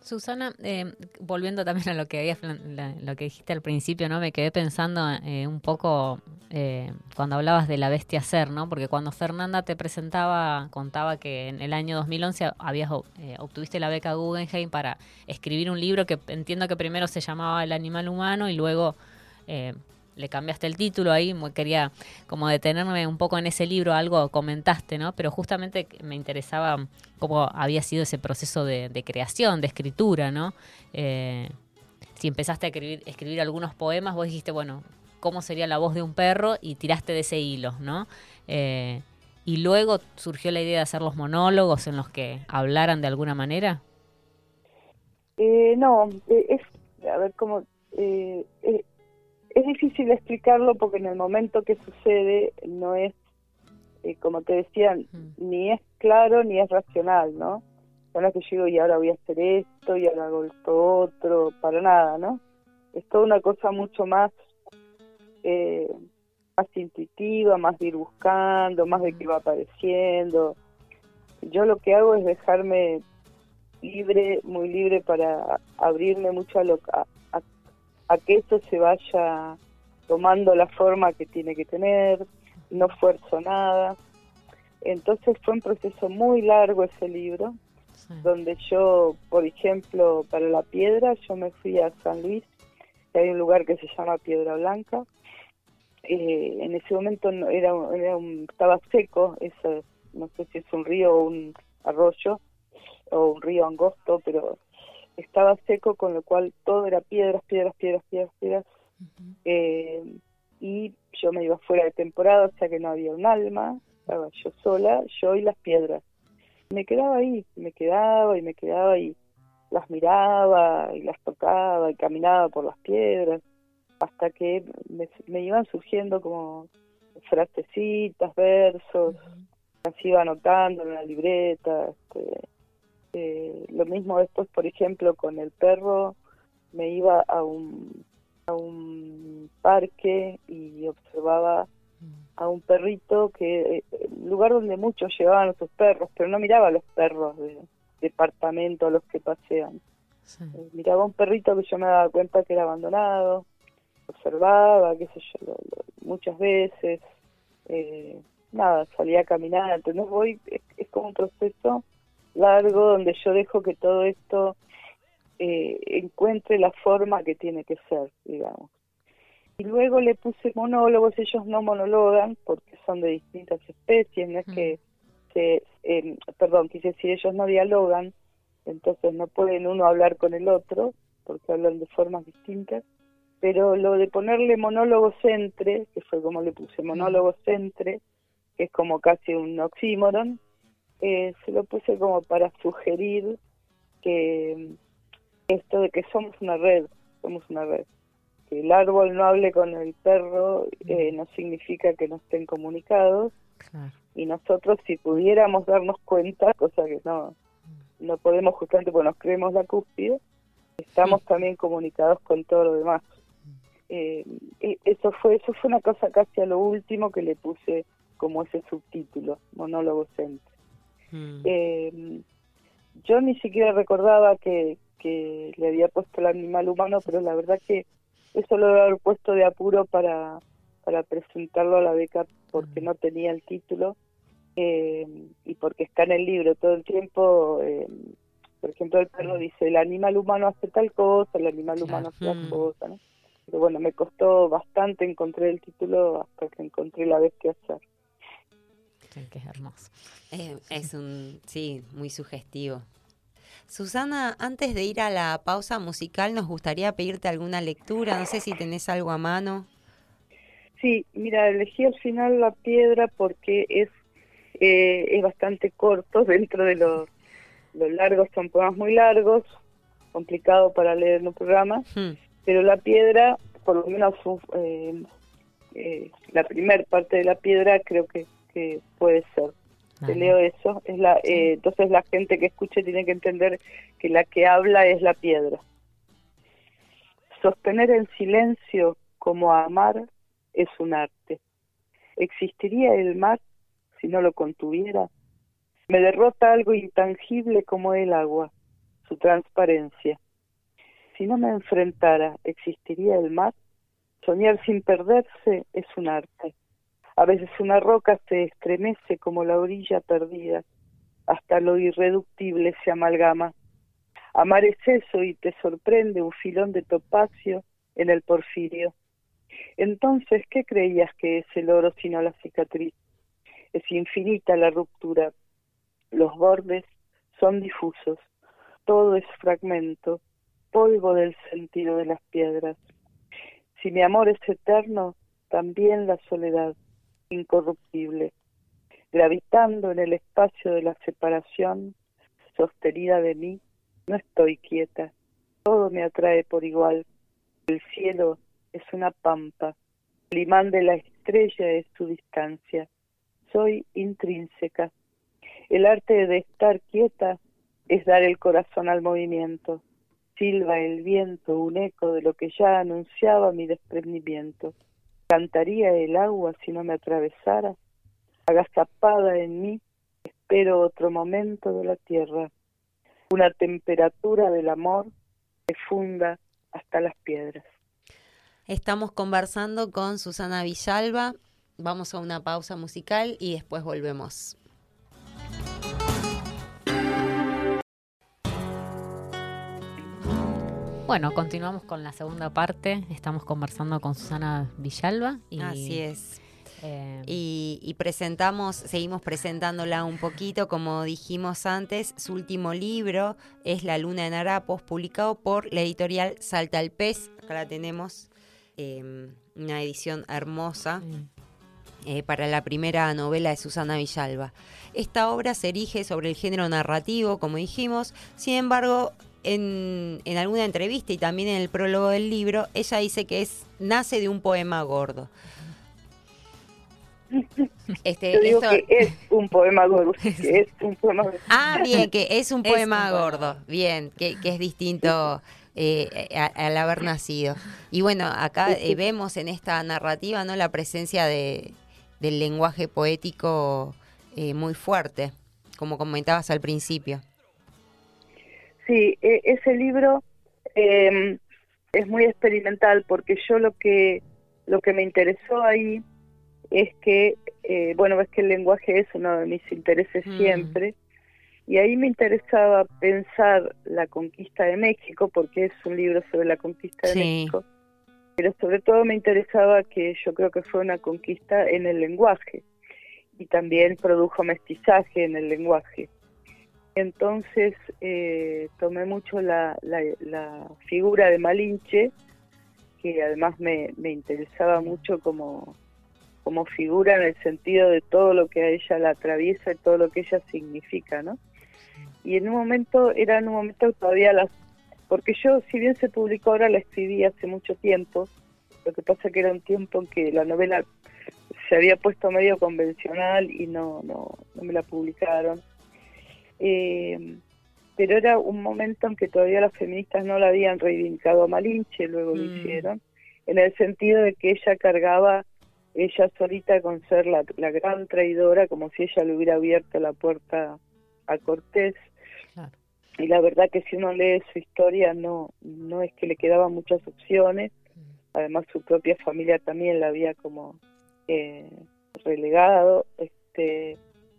Susana, eh, volviendo también a lo que habías lo que dijiste al principio, ¿no? Me quedé pensando eh, un poco eh, cuando hablabas de la bestia ser, ¿no? Porque cuando Fernanda te presentaba, contaba que en el año 2011 habías eh, obtuviste la beca Guggenheim para escribir un libro que entiendo que primero se llamaba El animal humano y luego eh, le cambiaste el título ahí, quería como detenerme un poco en ese libro, algo comentaste, ¿no? Pero justamente me interesaba cómo había sido ese proceso de, creación, de escritura, ¿no? Eh, si empezaste a escribir, algunos poemas, vos dijiste, bueno, ¿cómo sería la voz de un perro? Y tiraste de ese hilo, ¿no? Eh, y luego surgió la idea de hacer los monólogos en los que hablaran de alguna manera. Eh, no, eh, es, a ver, como, eh, es difícil explicarlo porque en el momento que sucede no es, eh, como te decía, ni es claro ni es racional, ¿no? No es que yo digo, y ahora voy a hacer esto, y ahora hago esto otro, para nada, ¿no? Es toda una cosa mucho más, eh, más intuitiva, más de ir buscando, más de que va apareciendo. Yo lo que hago es dejarme libre, muy libre para abrirme mucho a, lo, a, a, que eso se vaya tomando la forma que tiene que tener, no fuerzo nada. entonces fue un proceso muy largo ese libro, Sí. donde yo, por ejemplo, para la piedra, yo me fui a San Luis, que hay un lugar que se llama Piedra Blanca. Eh, en ese momento no, era, era un, estaba seco, eso, no sé si es un río o un arroyo, o un río angosto, pero estaba seco, con lo cual todo era piedras, piedras, piedras, piedras, piedras. Eh, y yo me iba fuera de temporada, o sea que no había un alma, estaba yo sola, yo y las piedras. Me quedaba ahí, me quedaba y me quedaba y las miraba y las tocaba y caminaba por las piedras, hasta que me, me iban surgiendo como frasecitas, versos, las iba anotando en la libreta. Este, eh, lo mismo después, por ejemplo, con el perro, me iba a un, a un parque y observaba a un perrito que, eh, lugar donde muchos llevaban a sus perros, pero no miraba a los perros de departamento a los que pasean. Sí. Eh, miraba a un perrito que yo me daba cuenta que era abandonado, observaba, qué sé yo, lo- lo- muchas veces, eh, nada, salía a caminar, entonces voy, es, es como un proceso largo donde yo dejo que todo esto eh, encuentre la forma que tiene que ser, digamos. Y luego le puse monólogos, ellos no monologan porque son de distintas especies, no es que, se, eh, perdón, quise decir, ellos no dialogan, entonces no pueden uno hablar con el otro, porque hablan de formas distintas, pero lo de ponerle monólogos entre, que fue como le puse monólogos entre, que es como casi un oxímoron, eh, se lo puse como para sugerir que esto de que somos una red, somos una red. Que el árbol no hable con el perro eh, no significa que no estén comunicados Claro. y nosotros si pudiéramos darnos cuenta, cosa que no, no podemos justamente porque nos creemos la cúspide, estamos también comunicados con todo lo demás. Eh, eso fue eso fue una cosa casi a lo último que le puse como ese subtítulo, monólogo centro. Mm. Eh, yo ni siquiera recordaba que, que le había puesto el animal humano, pero la verdad que eso lo haber puesto de apuro para, para presentarlo a la beca porque no tenía el título eh, y porque está en el libro todo el tiempo. eh, por ejemplo, el perro dice, el animal humano hace tal cosa, el animal humano hace tal Mm. cosa, ¿no? Pero bueno, me costó bastante encontrar el título hasta que encontré la vez que hacer. Que es hermoso. Eh, es un, sí, muy sugestivo. Susana, antes de ir a la pausa musical, nos gustaría pedirte alguna lectura. No sé si tenés algo a mano. Sí, mira, elegí al final la piedra porque es eh, es bastante corto dentro de los, los largos, son poemas muy largos, complicado para leer en un programa, Hmm. pero la piedra, por lo menos eh, eh, la primer parte de la piedra creo que, que puede ser. Te leo eso, es la, eh, entonces la gente que escuche tiene que entender que la que habla es la piedra. Sostener el silencio como amar es un arte. ¿Existiría el mar si no lo contuviera? Me derrota algo intangible como el agua, su transparencia. Si no me enfrentara, ¿existiría el mar? Soñar sin perderse es un arte. A veces una roca se estremece como la orilla perdida, hasta lo irreductible se amalgama. Amar es eso y te sorprende un filón de topacio en el porfirio. Entonces, ¿qué creías que es el oro sino la cicatriz? Es infinita la ruptura. Los bordes son difusos. Todo es fragmento, polvo del sentido de las piedras. Si mi amor es eterno, también la soledad, incorruptible. Gravitando en el espacio de la separación, sostenida de mí, no estoy quieta. Todo me atrae por igual. El cielo es una pampa. El imán de la estrella es su distancia. Soy intrínseca. El arte de estar quieta es dar el corazón al movimiento. Silba el viento un eco de lo que ya anunciaba mi desprendimiento. ¿Cantaría el agua si no me atravesara? Agazapada en mí, espero otro momento de la tierra. Una temperatura del amor que funda hasta las piedras. Estamos conversando con Susana Villalba. Vamos a una pausa musical y después volvemos. Bueno, continuamos con la segunda parte. Estamos conversando con Susana Villalba. Y, Así es. eh, Y, y presentamos, seguimos presentándola un poquito, como dijimos antes, su último libro es La Luna en Harapos, publicado por la editorial Salta al Pez. Acá la tenemos, eh, una edición hermosa eh, para la primera novela de Susana Villalba. Esta obra se erige sobre el género narrativo, como dijimos, sin embargo, en, en alguna entrevista y también en el prólogo del libro, ella dice que es nace de un poema gordo. Este, Yo digo esto- que es un poema gordo, que es un poema gordo. Ah, bien, que es un Es poema gordo. Bien, que, que es distinto eh, al haber nacido. Y bueno, acá eh, vemos en esta narrativa no la presencia de, del lenguaje poético eh, muy fuerte, como comentabas al principio. Sí, e- ese libro eh, es muy experimental porque yo lo que lo que me interesó ahí es que, eh, bueno, es que el lenguaje es uno de mis intereses Mm. siempre, y ahí me interesaba pensar la conquista de México, porque es un libro sobre la conquista de Sí. México, pero sobre todo me interesaba que yo creo que fue una conquista en el lenguaje, y también produjo mestizaje en el lenguaje. Entonces eh, tomé mucho la, la, la figura de Malinche, que además me, interesaba mucho como, como figura en el sentido de todo lo que a ella la atraviesa y todo lo que ella significa, ¿no? Y en un momento, era en un momento todavía las... Porque yo, si bien se publicó ahora, la escribí hace mucho tiempo, lo que pasa que era un tiempo en que la novela se había puesto medio convencional y no, no, no me la publicaron. Eh, pero era un momento en que todavía las feministas no la habían reivindicado a Malinche, luego lo Mm. hicieron, en el sentido de que ella cargaba ella solita con ser la, la gran traidora, como si ella le hubiera abierto la puerta a Cortés. Claro. Y la verdad que si uno lee su historia no, no es que le quedaban muchas opciones, además su propia familia también la había como eh, relegado, este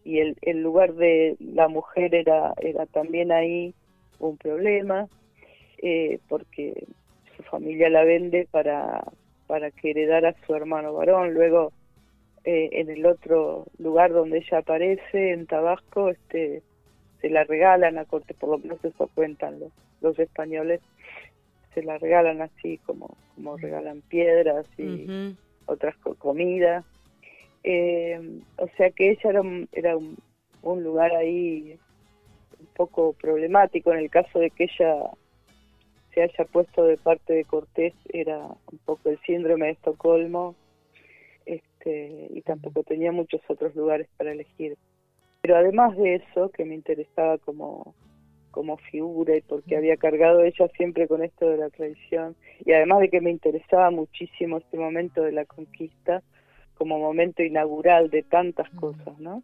y el, el lugar de la mujer era, era también ahí un problema, eh, porque su familia la vende para, para que heredara a su hermano varón. Luego, eh, en el otro lugar donde ella aparece, en Tabasco, este se la regalan a corte, por lo menos eso cuentan los, los españoles, se la regalan así como, como regalan piedras y otras co- comidas. Eh, o sea que ella era, un, era un, lugar ahí un poco problemático en el caso de que ella se haya puesto de parte de Cortés era un poco el síndrome de Estocolmo este, y tampoco tenía muchos otros lugares para elegir. Pero además de eso, que me interesaba como, como figura y porque había cargado ella siempre con esto de la tradición, y además de que me interesaba muchísimo este momento de la conquista como momento inaugural de tantas cosas, ¿no?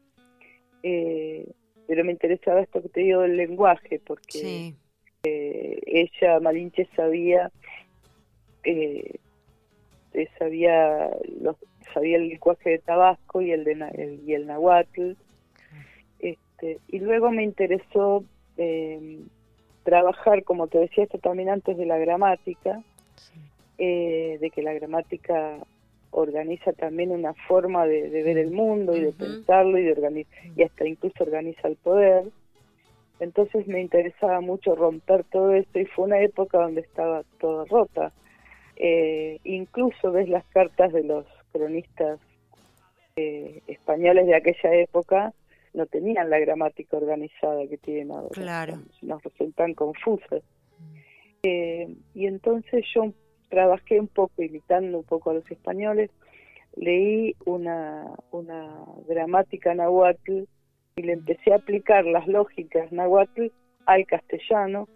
Eh, pero me interesaba esto que te digo del lenguaje, porque Sí. eh, ella, Malinche, sabía, eh, eh, sabía, los, sabía el lenguaje de Tabasco y el de el- y el nahuatl. Este, y luego me interesó eh, trabajar, como te decía esto también antes de la gramática, eh, de que la gramática organiza también una forma de, de ver el mundo y de pensarlo y de organizar y hasta incluso organiza el poder. Entonces me interesaba mucho romper todo esto y fue una época donde estaba toda rota. Eh, incluso ves las cartas de los cronistas eh, españoles de aquella época, no tenían la gramática organizada que tienen ahora. Claro. Nos resultan confusas. Eh, y entonces yo trabajé un poco, imitando un poco a los españoles, leí una, una gramática nahuatl y le empecé a aplicar las lógicas nahuatl al castellano.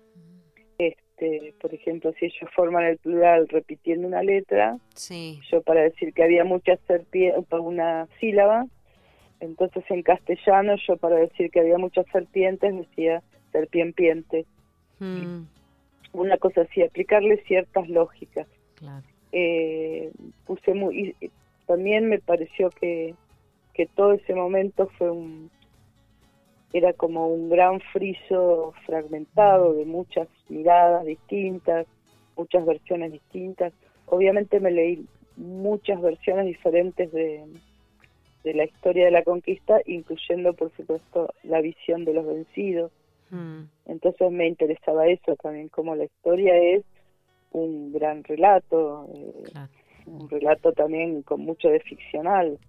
Este, por ejemplo, si ellos forman el plural repitiendo una letra, Sí. yo para decir que había muchas serpientes, una sílaba, entonces en castellano yo para decir que había muchas serpientes decía serpiempiente. Mm. Una cosa así, aplicarle ciertas lógicas. Claro. Eh, puse muy, y- y también me pareció que, que todo ese momento fue un era como un gran friso fragmentado de muchas miradas distintas muchas versiones distintas. Obviamente me leí muchas versiones diferentes de, de la historia de la conquista, incluyendo, por supuesto, la visión de los vencidos. Mm, Entonces me interesaba eso también, como la historia es un gran relato, eh, Claro. un relato también con mucho de ficcional,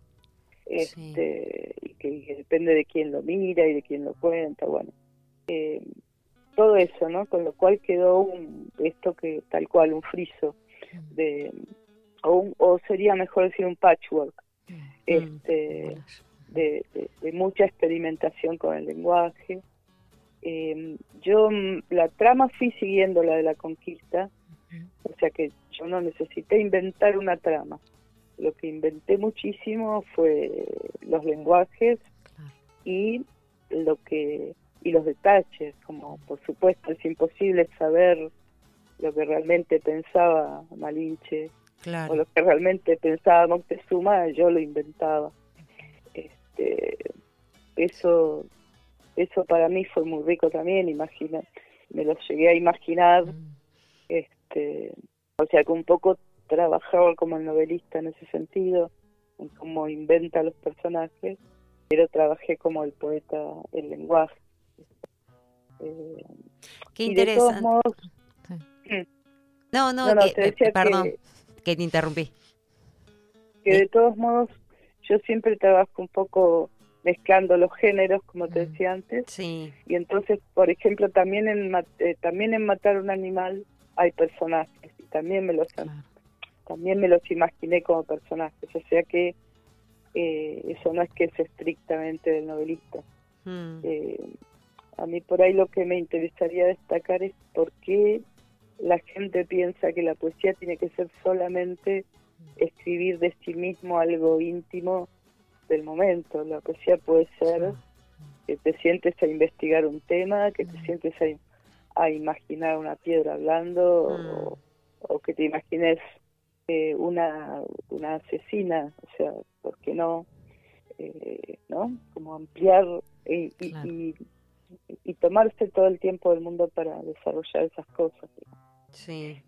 este, y que, y depende de quién lo mira y de quién lo cuenta, bueno. Eh, todo eso, ¿no? Con lo cual quedó un, esto que tal cual, un friso, de, o, un- o sería mejor decir un patchwork, este, de, de- de mucha experimentación con el lenguaje. Eh, yo mm, la trama fui siguiendo la de la conquista, o sea que yo no necesité inventar una trama. Lo que inventé muchísimo fue los lenguajes Claro. y lo que y los detalles, como por supuesto es imposible saber lo que realmente pensaba Malinche o lo que realmente pensaba Moctezuma, yo lo inventaba. Este, eso, eso para mí fue muy rico también, imagina, me lo llegué a imaginar, Mm. este, o sea que un poco trabajaba como el novelista en ese sentido, en cómo inventa los personajes, pero trabajé como el poeta el lenguaje. Eh, Qué interesante. modos, No, no, no, no, que- te decía eh, perdón, que que te interrumpí. que de todos modos yo siempre trabajo un poco mezclando los géneros como te Mm. decía antes. Sí, y entonces por ejemplo también en eh, también en matar un animal hay personajes y también me los Claro. también me los imaginé como personajes o sea que eh, eso no es que es estrictamente del novelista. Mm, eh, a mí por ahí lo que me interesaría destacar es por qué la gente piensa que la poesía tiene que ser solamente escribir de sí mismo algo íntimo del momento. La poesía puede ser que te sientes a investigar un tema, que te sientes a, a imaginar una piedra hablando o, o que te imagines eh, una, una asesina, o sea, ¿por qué no? Eh, ¿no? Como ampliar y, y, Claro. y, y tomarse todo el tiempo del mundo para desarrollar esas cosas. sí.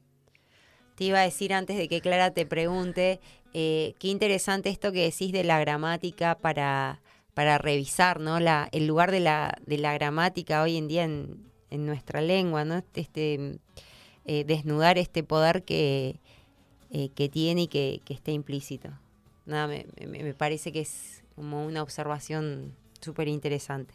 Te iba a decir antes de que Clara te pregunte, eh, qué interesante esto que decís de la gramática para, para revisar, ¿no? El lugar de la, de la gramática hoy en día en, nuestra lengua, ¿no? Este, eh, desnudar este poder que, eh, que tiene y que, que está implícito. Nada, me, me- me parece que es como una observación súper interesante.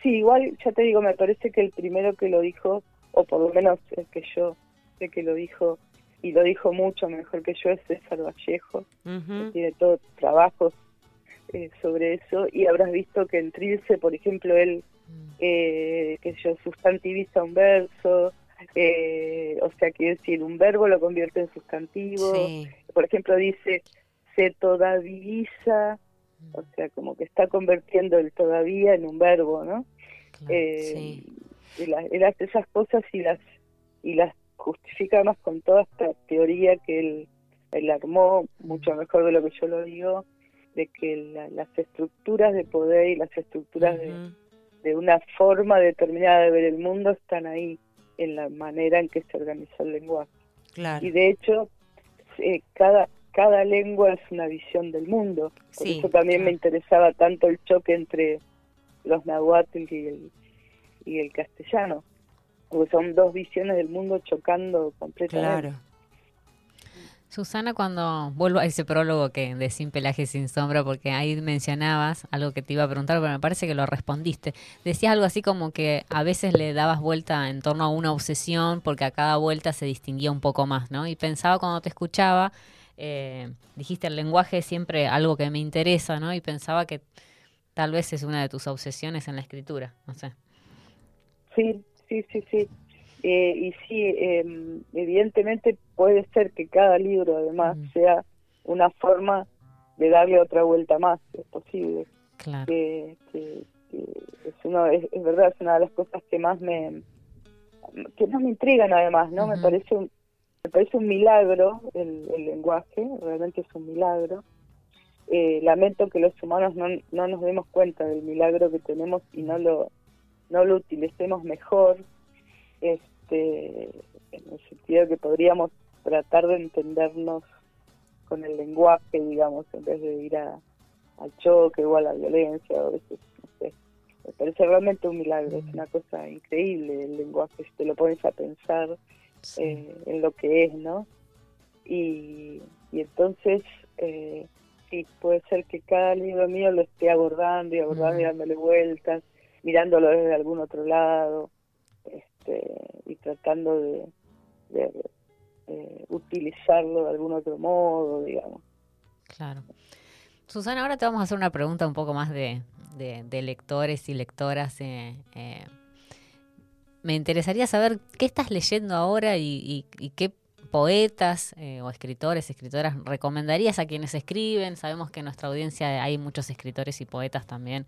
Sí, igual, ya te digo, me parece que el primero que lo dijo, o por lo menos el que yo sé que lo dijo, y lo dijo mucho mejor que yo, es César Vallejo, que tiene todos trabajos eh, sobre eso, y habrás visto que en Trilce, por ejemplo, él, eh, que yo, sustantiviza un verso, eh, o sea, quiere decir, un verbo lo convierte en sustantivo, Sí, por ejemplo, dice, se todavía, o sea, como que está convirtiendo el todavía en un verbo, ¿no? Claro. Eh, sí. él, él hace esas cosas y las y las justifica más con toda esta teoría que él, él armó mucho mejor de lo que yo lo digo de que la- las estructuras de poder y las estructuras de, una forma determinada de ver el mundo están ahí en la manera en que se organiza el lenguaje. Claro. y de hecho eh, cada cada lengua es una visión del mundo. Por Sí, eso también me interesaba tanto el choque entre los nahuatl y el y el castellano porque son dos visiones del mundo chocando completamente Claro. Susana, cuando vuelvo a ese prólogo que de Sin Pelaje Sin Sombra, porque ahí mencionabas algo que te iba a preguntar, pero me parece que lo respondiste. Decías algo así como que a veces le dabas vuelta en torno a una obsesión, porque a cada vuelta se distinguía un poco más, ¿no? Y pensaba cuando te escuchaba, eh, dijiste el lenguaje es siempre algo que me interesa, ¿no? Y pensaba que tal vez es una de tus obsesiones en la escritura, no sé. Sí, sí, sí, sí. Eh, y sí, eh, evidentemente puede ser que cada libro además Mm. sea una forma de darle otra vuelta más, es posible. Claro. Que, que- que es, uno, es, es verdad, es una de las cosas que más me que más me intrigan además, ¿no? Me parece un, me parece un milagro el, el lenguaje, realmente es un milagro. Eh, lamento que los humanos no, no nos demos cuenta del milagro que tenemos y no lo no lo utilicemos mejor. Este, en el sentido que podríamos tratar de entendernos con el lenguaje, digamos, en vez de ir a, al choque o a la violencia, a veces, no sé. Me parece realmente un milagro, es una cosa increíble el lenguaje, si te lo pones a pensar Sí. eh, en lo que es, ¿no? Y, y entonces, eh, sí, puede ser que cada libro mío lo esté abordando y abordando y dándole vueltas, mirándolo desde algún otro lado, este, y tratando de, eh, utilizarlo de algún otro modo, digamos. Claro. Susana, ahora te vamos a hacer una pregunta un poco más de, de- de lectores y lectoras. eh, eh. Me interesaría saber qué estás leyendo ahora y, y- y qué poetas eh, o escritores, escritoras recomendarías a quienes escriben. Sabemos que en nuestra audiencia hay muchos escritores y poetas también.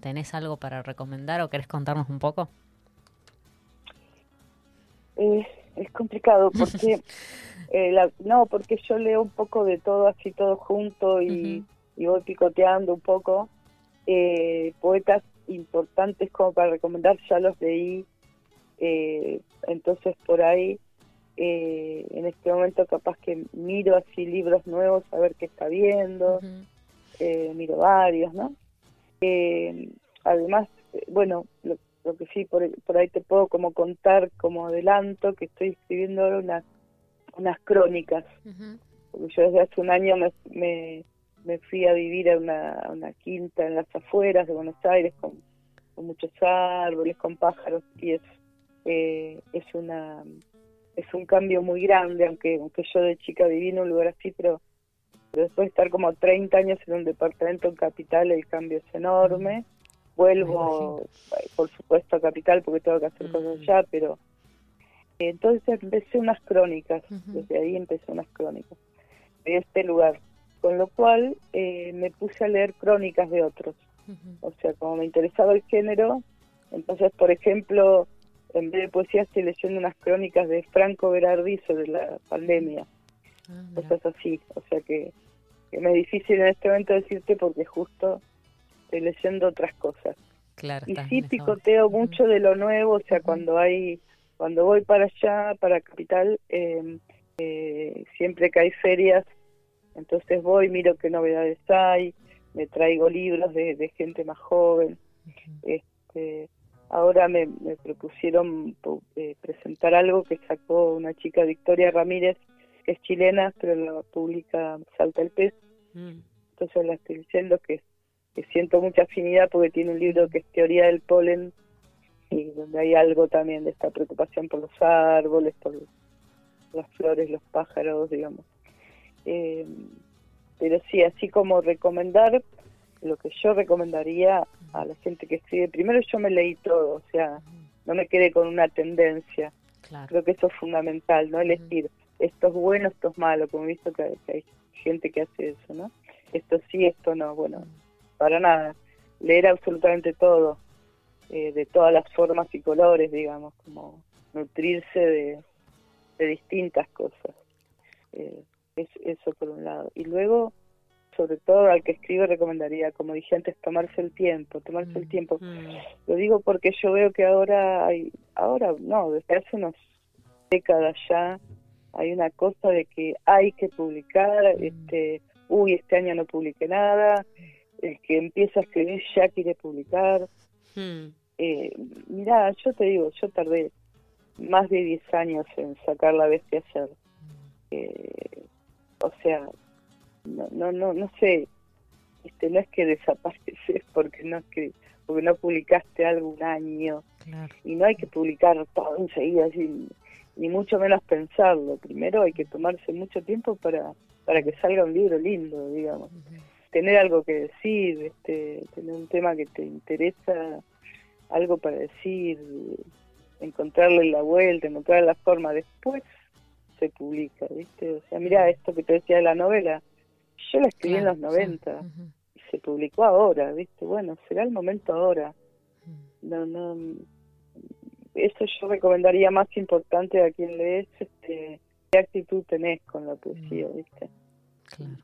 ¿Tenés algo para recomendar o querés contarnos un poco? Eh, es complicado porque eh, la- no porque yo leo un poco de todo así todo junto y, voy picoteando un poco Eh, poetas importantes como para recomendar ya los leí eh, entonces por ahí eh, en este momento capaz que miro así libros nuevos a ver qué está viendo eh, miro varios, ¿no? Eh, además, eh, bueno, lo, lo que sí, por, por ahí te puedo como contar como adelanto que estoy escribiendo ahora unas, unas crónicas, porque yo desde hace un año me, me, me fui a vivir a una, a una quinta en las afueras de Buenos Aires con, con muchos árboles, con pájaros, y es, eh, es una es un cambio muy grande, aunque aunque yo de chica viví en un lugar así, pero después de estar como 30 años en un departamento en Capital, el cambio es enorme. Vuelvo, eh, por supuesto, a Capital porque tengo que hacer cosas Mm. allá, pero eh, entonces empecé unas crónicas, desde ahí empecé unas crónicas de este lugar, con lo cual eh, me puse a leer crónicas de otros. O sea, como me interesaba el género, entonces, por ejemplo, en vez de poesía estoy leyendo unas crónicas de Franco Berardi sobre la pandemia Ah, cosas así. O sea que, que me es difícil en este momento decirte porque justo estoy leyendo otras cosas. Claro, Y sí picoteo mucho de lo nuevo, o sea, cuando hay, cuando voy para allá, para Capital, eh, eh, siempre que hay ferias, entonces voy, miro qué novedades hay, me traigo libros de, de gente más joven. Este, ahora me, me propusieron pu- eh, presentar algo que sacó una chica, Victoria Ramírez, que es chilena, pero lo publica Salta el Pez. Mm. Entonces la estoy diciendo que, que siento mucha afinidad porque tiene un libro que es Teoría del Polen y donde hay algo también de esta preocupación por los árboles, por las flores, los pájaros, digamos. Eh, pero sí, así como recomendar, lo que yo recomendaría a la gente que escribe, primero yo me leí todo, o sea, no me quedé con una tendencia, Claro. creo que eso es fundamental, no elegir esto es bueno, esto es malo, como he visto que, hay gente que hace eso, ¿no? Esto sí, esto no, bueno, para nada, leer absolutamente todo, eh, de todas las formas y colores, digamos, como nutrirse de, de distintas cosas. Eh, es, eso por un lado. Y luego, sobre todo al que escribe recomendaría, como dije antes, tomarse el tiempo, tomarse el tiempo. Lo digo porque yo veo que ahora hay, ahora no, desde hace unas décadas ya hay una cosa de que hay que publicar, este, uy, este año no publiqué nada, el que empieza a escribir ya quiere publicar. Mm. Eh, mirá, yo te digo, yo tardé más de 10 años en sacar la bestia ayer. Eh, o sea, no, no, no, no sé, este, no es que desapareces porque no escri- porque no publicaste algo un año Claro. y no hay que publicar todo enseguida, así, ni mucho menos pensarlo. Primero hay que tomarse mucho tiempo para, para que salga un libro lindo, digamos. Tener algo que decir, este, tener un tema que te interesa, algo para decir, encontrarle la vuelta, encontrar la forma. Después se publica, ¿viste? O sea, mira esto que te decía de la novela. Yo la escribí Claro, en los 90 sí. Ujú. y se publicó ahora, ¿viste? Bueno, será el momento ahora no, no, eso yo recomendaría más importante a quien lees, este, qué actitud tenés con la poesía, ¿viste? Claro.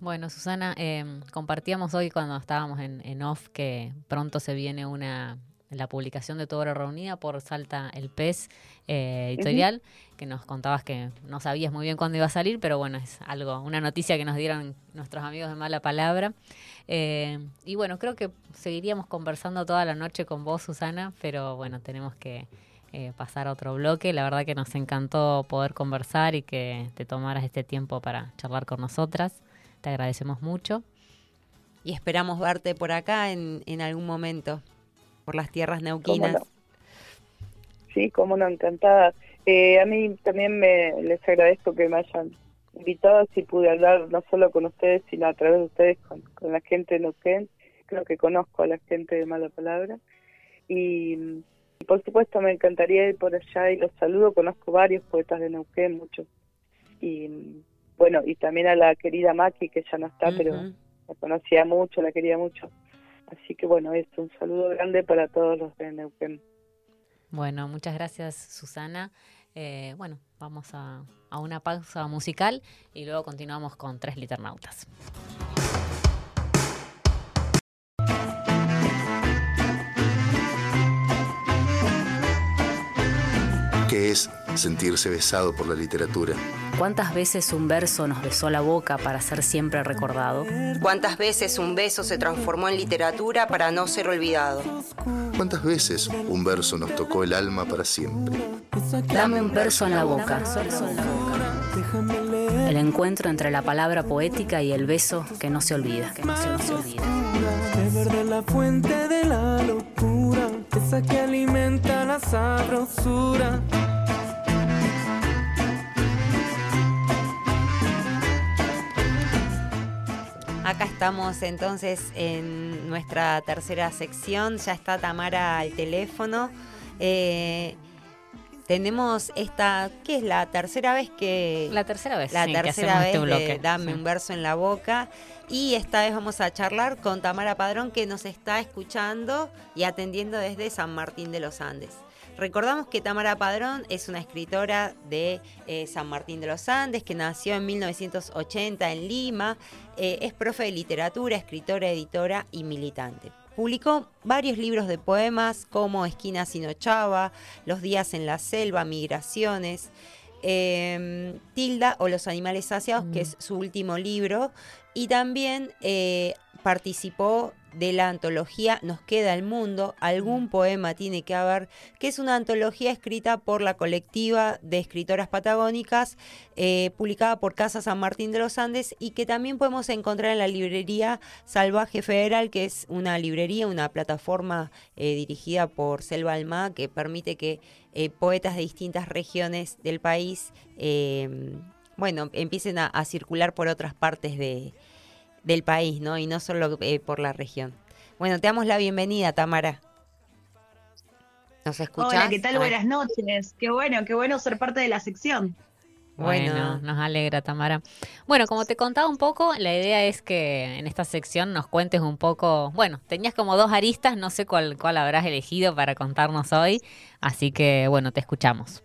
Bueno, Susana, eh, compartíamos hoy cuando estábamos en, en off que pronto se viene una la publicación de tu obra reunida por Salta el Pez eh, Editorial, que nos contabas que no sabías muy bien cuándo iba a salir, pero bueno, es algo, una noticia que nos dieron nuestros amigos de Mala Palabra. Eh, y bueno, creo que seguiríamos conversando toda la noche con vos, Susana, pero bueno, tenemos que eh, pasar a otro bloque. La verdad que nos encantó poder conversar y que te tomaras este tiempo para charlar con nosotras. Te agradecemos mucho. Y esperamos verte por acá en, en algún momento, por las tierras neuquinas. no? Sí, como no, encantada. Eh, a mí también me les agradezco que me hayan invitado, si pude hablar no solo con ustedes, sino a través de ustedes con, con la gente de Neuquén. Creo que conozco a la gente de Mala Palabra. Y, y por supuesto me encantaría ir por allá y los saludo. Conozco varios poetas de Neuquén, muchos. Y bueno, y también a la querida Maki, que ya no está, pero la conocía mucho, la quería mucho. Así que bueno, es un saludo grande para todos los de Neuquén. Bueno, muchas gracias, Susana. Eh, bueno, vamos a, a una pausa musical y luego continuamos con Tres Liternautas. ¿Qué es sentirse besado por la literatura? ¿Cuántas veces un verso nos besó la boca para ser siempre recordado? ¿Cuántas veces un beso se transformó en literatura para no ser olvidado? ¿Cuántas veces un verso nos tocó el alma para siempre? Dame un verso en la boca. El encuentro entre la palabra poética y el beso que no se olvida. Que no se, no se olvida. Beber de la fuente de la locura, que alimenta la sabrosura. Acá estamos entonces en nuestra tercera sección. Ya está Tamara al teléfono. Eh, tenemos esta, ¿qué es la tercera vez que... La tercera vez, la sí, tercera vez este de bloque. Dame Sí. un verso en la boca. Y esta vez vamos a charlar con Tamara Padrón que nos está escuchando y atendiendo desde San Martín de los Andes. Recordamos que Tamara Padrón es una escritora de eh, San Martín de los Andes que nació en 1980 en Lima. Eh, es profe de literatura, escritora, editora y militante. Publicó varios libros de poemas como Esquina sin Ochava, Los días en la selva, Migraciones, eh, Tilda o Los animales saciados, que es su último libro. Y también eh, participó de la antología Nos queda el mundo, algún poema tiene que haber, que es una antología escrita por la colectiva de escritoras patagónicas, eh, publicada por Casa San Martín de los Andes y que también podemos encontrar en la librería Salvaje Federal, que es una librería, una plataforma eh, dirigida por Selva Alma que permite que eh, poetas de distintas regiones del país, eh, bueno, empiecen a, a circular por otras partes de, del país, ¿no? Y no solo eh, por la región. Bueno, te damos la bienvenida, Tamara. ¿Nos escuchás? Hola, ¿qué tal? Ah, Buenas noches. Qué bueno, qué bueno ser parte de la sección. Bueno, Bueno. nos alegra, Tamara. Bueno, como te contaba un poco, la idea es que en esta sección nos cuentes un poco. Bueno, tenías como dos aristas, no sé cuál, cuál habrás elegido para contarnos hoy, así que bueno, te escuchamos.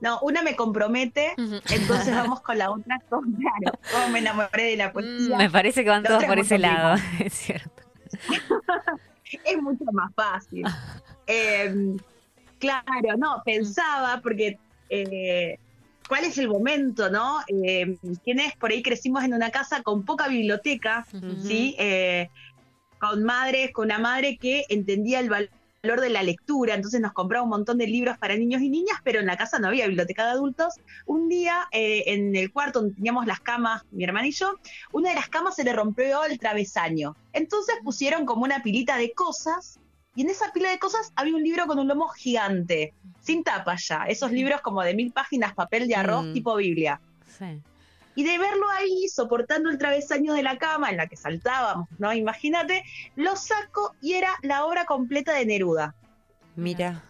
No, una me compromete, entonces vamos con la otra. Con, claro, cómo me enamoré de la Mm, poesía. Me parece que van La todos por es ese lado, es cierto. Es mucho más fácil. Eh, claro, no, pensaba, porque eh, ¿cuál es el momento, no? Eh, ¿Quiénes por ahí crecimos en una casa con poca biblioteca. ¿sí? Eh, con madres, con una madre que entendía el valor de la lectura, entonces nos compraba un montón de libros para niños y niñas, pero en la casa no había biblioteca de adultos. Un día, eh, en el cuarto donde teníamos las camas, mi hermana y yo, una de las camas se le rompió el travesaño. Entonces pusieron como una pilita de cosas, y en esa pila de cosas había un libro con un lomo gigante, sin tapa ya, esos libros como de mil páginas, papel de arroz, Mm. tipo Biblia. Sí. Y de verlo ahí soportando el travesaño de la cama en la que saltábamos, ¿no? Imagínate, lo saco y era la obra completa de Neruda. Mira.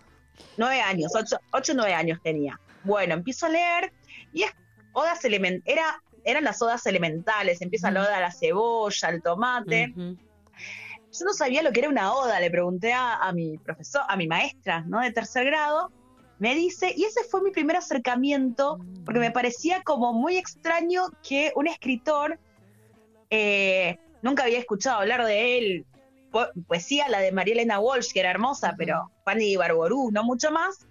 Nueve años, ocho, ocho nueve años tenía. Bueno, empiezo a leer y es odas elemen- era, eran las odas elementales, empieza la oda a la cebolla, al tomate. Yo no sabía lo que era una oda, le pregunté a, a mi profesor, a mi maestra, ¿no? De tercer grado. Me dice, y ese fue mi primer acercamiento, porque me parecía como muy extraño que un escritor, eh, nunca había escuchado hablar de él po- poesía, la de María Elena Walsh, que era hermosa, pero Fanny Barború, no mucho más.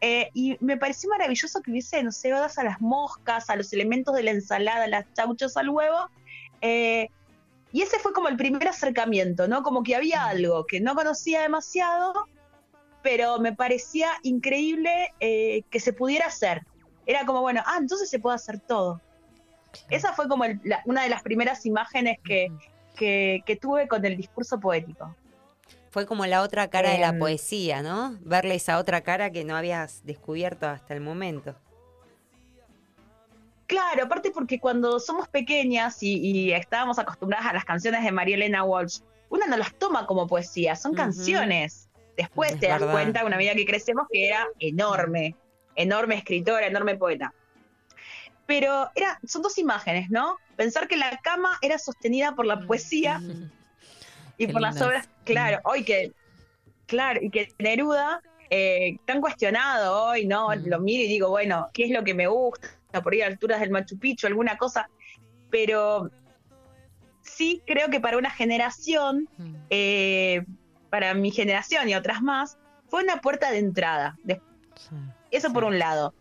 Eh, y me pareció maravilloso que hubiese, no sé, odas a las moscas, a los elementos de la ensalada, a las chauchos al huevo. Eh, y ese fue como el primer acercamiento, ¿no? Como que había algo que no conocía demasiado, pero me parecía increíble eh, que se pudiera hacer. Era como, bueno, ah, entonces se puede hacer todo. Esa fue como el- la- una de las primeras imágenes que, que, que tuve con el discurso poético. Fue como la otra cara de la Em. poesía, ¿no? Verle esa otra cara que no habías descubierto hasta el momento. Claro, aparte porque cuando somos pequeñas y, y estábamos acostumbradas a las canciones de María Elena Walsh, una no las toma como poesía, son canciones. Después Es te das verdad. cuenta, una medida que crecemos, que era enorme, enorme escritora, enorme poeta. Pero era, son dos imágenes, ¿no? Pensar que la cama era sostenida por la poesía y Qué por las obras, claro, hoy que, claro, y que Neruda, eh, tan cuestionado hoy, ¿no? Mm. Lo miro y digo, bueno, ¿qué es lo que me gusta? Por ir a alturas del Machu Picchu, alguna cosa, pero sí creo que para una generación, Mm. eh, para mi generación y otras más, fue una puerta de entrada. De- Sí. eso por Sí. un lado.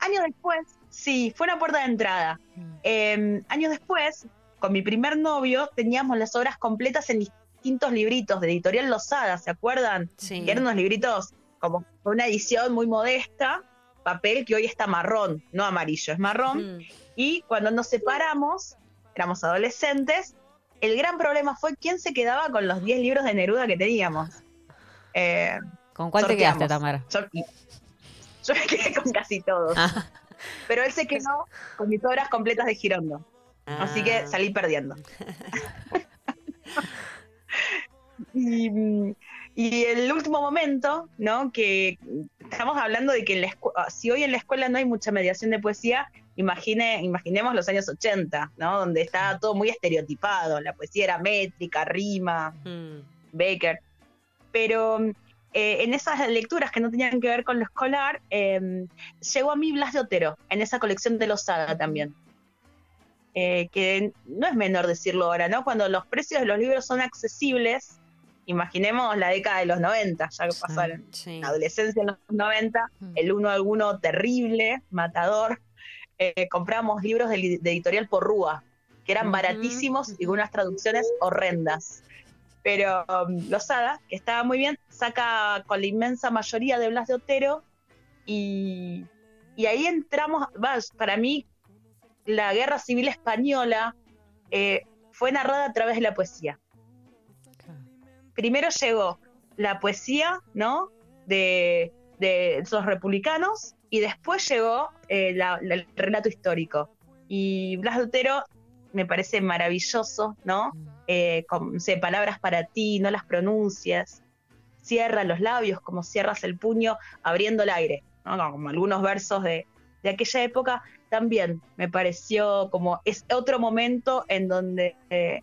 Años después, sí, fue una puerta de entrada. Mm. Eh, años después, con mi primer novio, teníamos las obras completas en distintos libritos de Editorial Losada, ¿se acuerdan? Sí. Que eran unos libritos como una edición muy modesta, papel que hoy está marrón, no amarillo, es marrón. Mm. Y cuando nos separamos, éramos adolescentes, el gran problema fue quién se quedaba con los 10 libros de Neruda que teníamos. Eh, ¿Con cuál te quedaste, Tamara? yo, yo me quedé con casi todos. Ah, Pero él se quedó con mis obras completas de Girondo. Así que Ah. salí perdiendo. y, y el último momento, ¿no? Que estamos hablando de que en la si hoy en la escuela no hay mucha mediación de poesía, imagine, imaginemos los años 80, ¿no? Donde está todo muy estereotipado. La poesía era métrica, rima, Mm. Baker. Pero eh, en esas lecturas que no tenían que ver con lo escolar, eh, llegó a mí Blas de Otero, en esa colección de Losada también. Eh, que no es menor decirlo ahora, ¿no? Cuando los precios de los libros son accesibles, imaginemos la década de los 90, ya que Sí. pasaron Sí. la adolescencia en los 90, Mm. el uno alguno terrible, matador. Eh, compramos libros de, de editorial Porrúa, que eran Ujú, baratísimos y con unas traducciones horrendas. Pero um, Losada, que estaba muy bien, saca con la inmensa mayoría de Blas de Otero y, y ahí entramos, para mí, la guerra civil española eh, fue narrada a través de la poesía primero llegó la poesía, ¿no? De, de esos republicanos y después llegó eh, el relato histórico. Y Blas de Otero me parece maravilloso, ¿no? Eh, con palabras para ti, no las pronuncias. Cierra los labios como cierras el puño abriendo el aire. Como algunos versos de, de aquella época. También me pareció como es otro momento en donde, eh,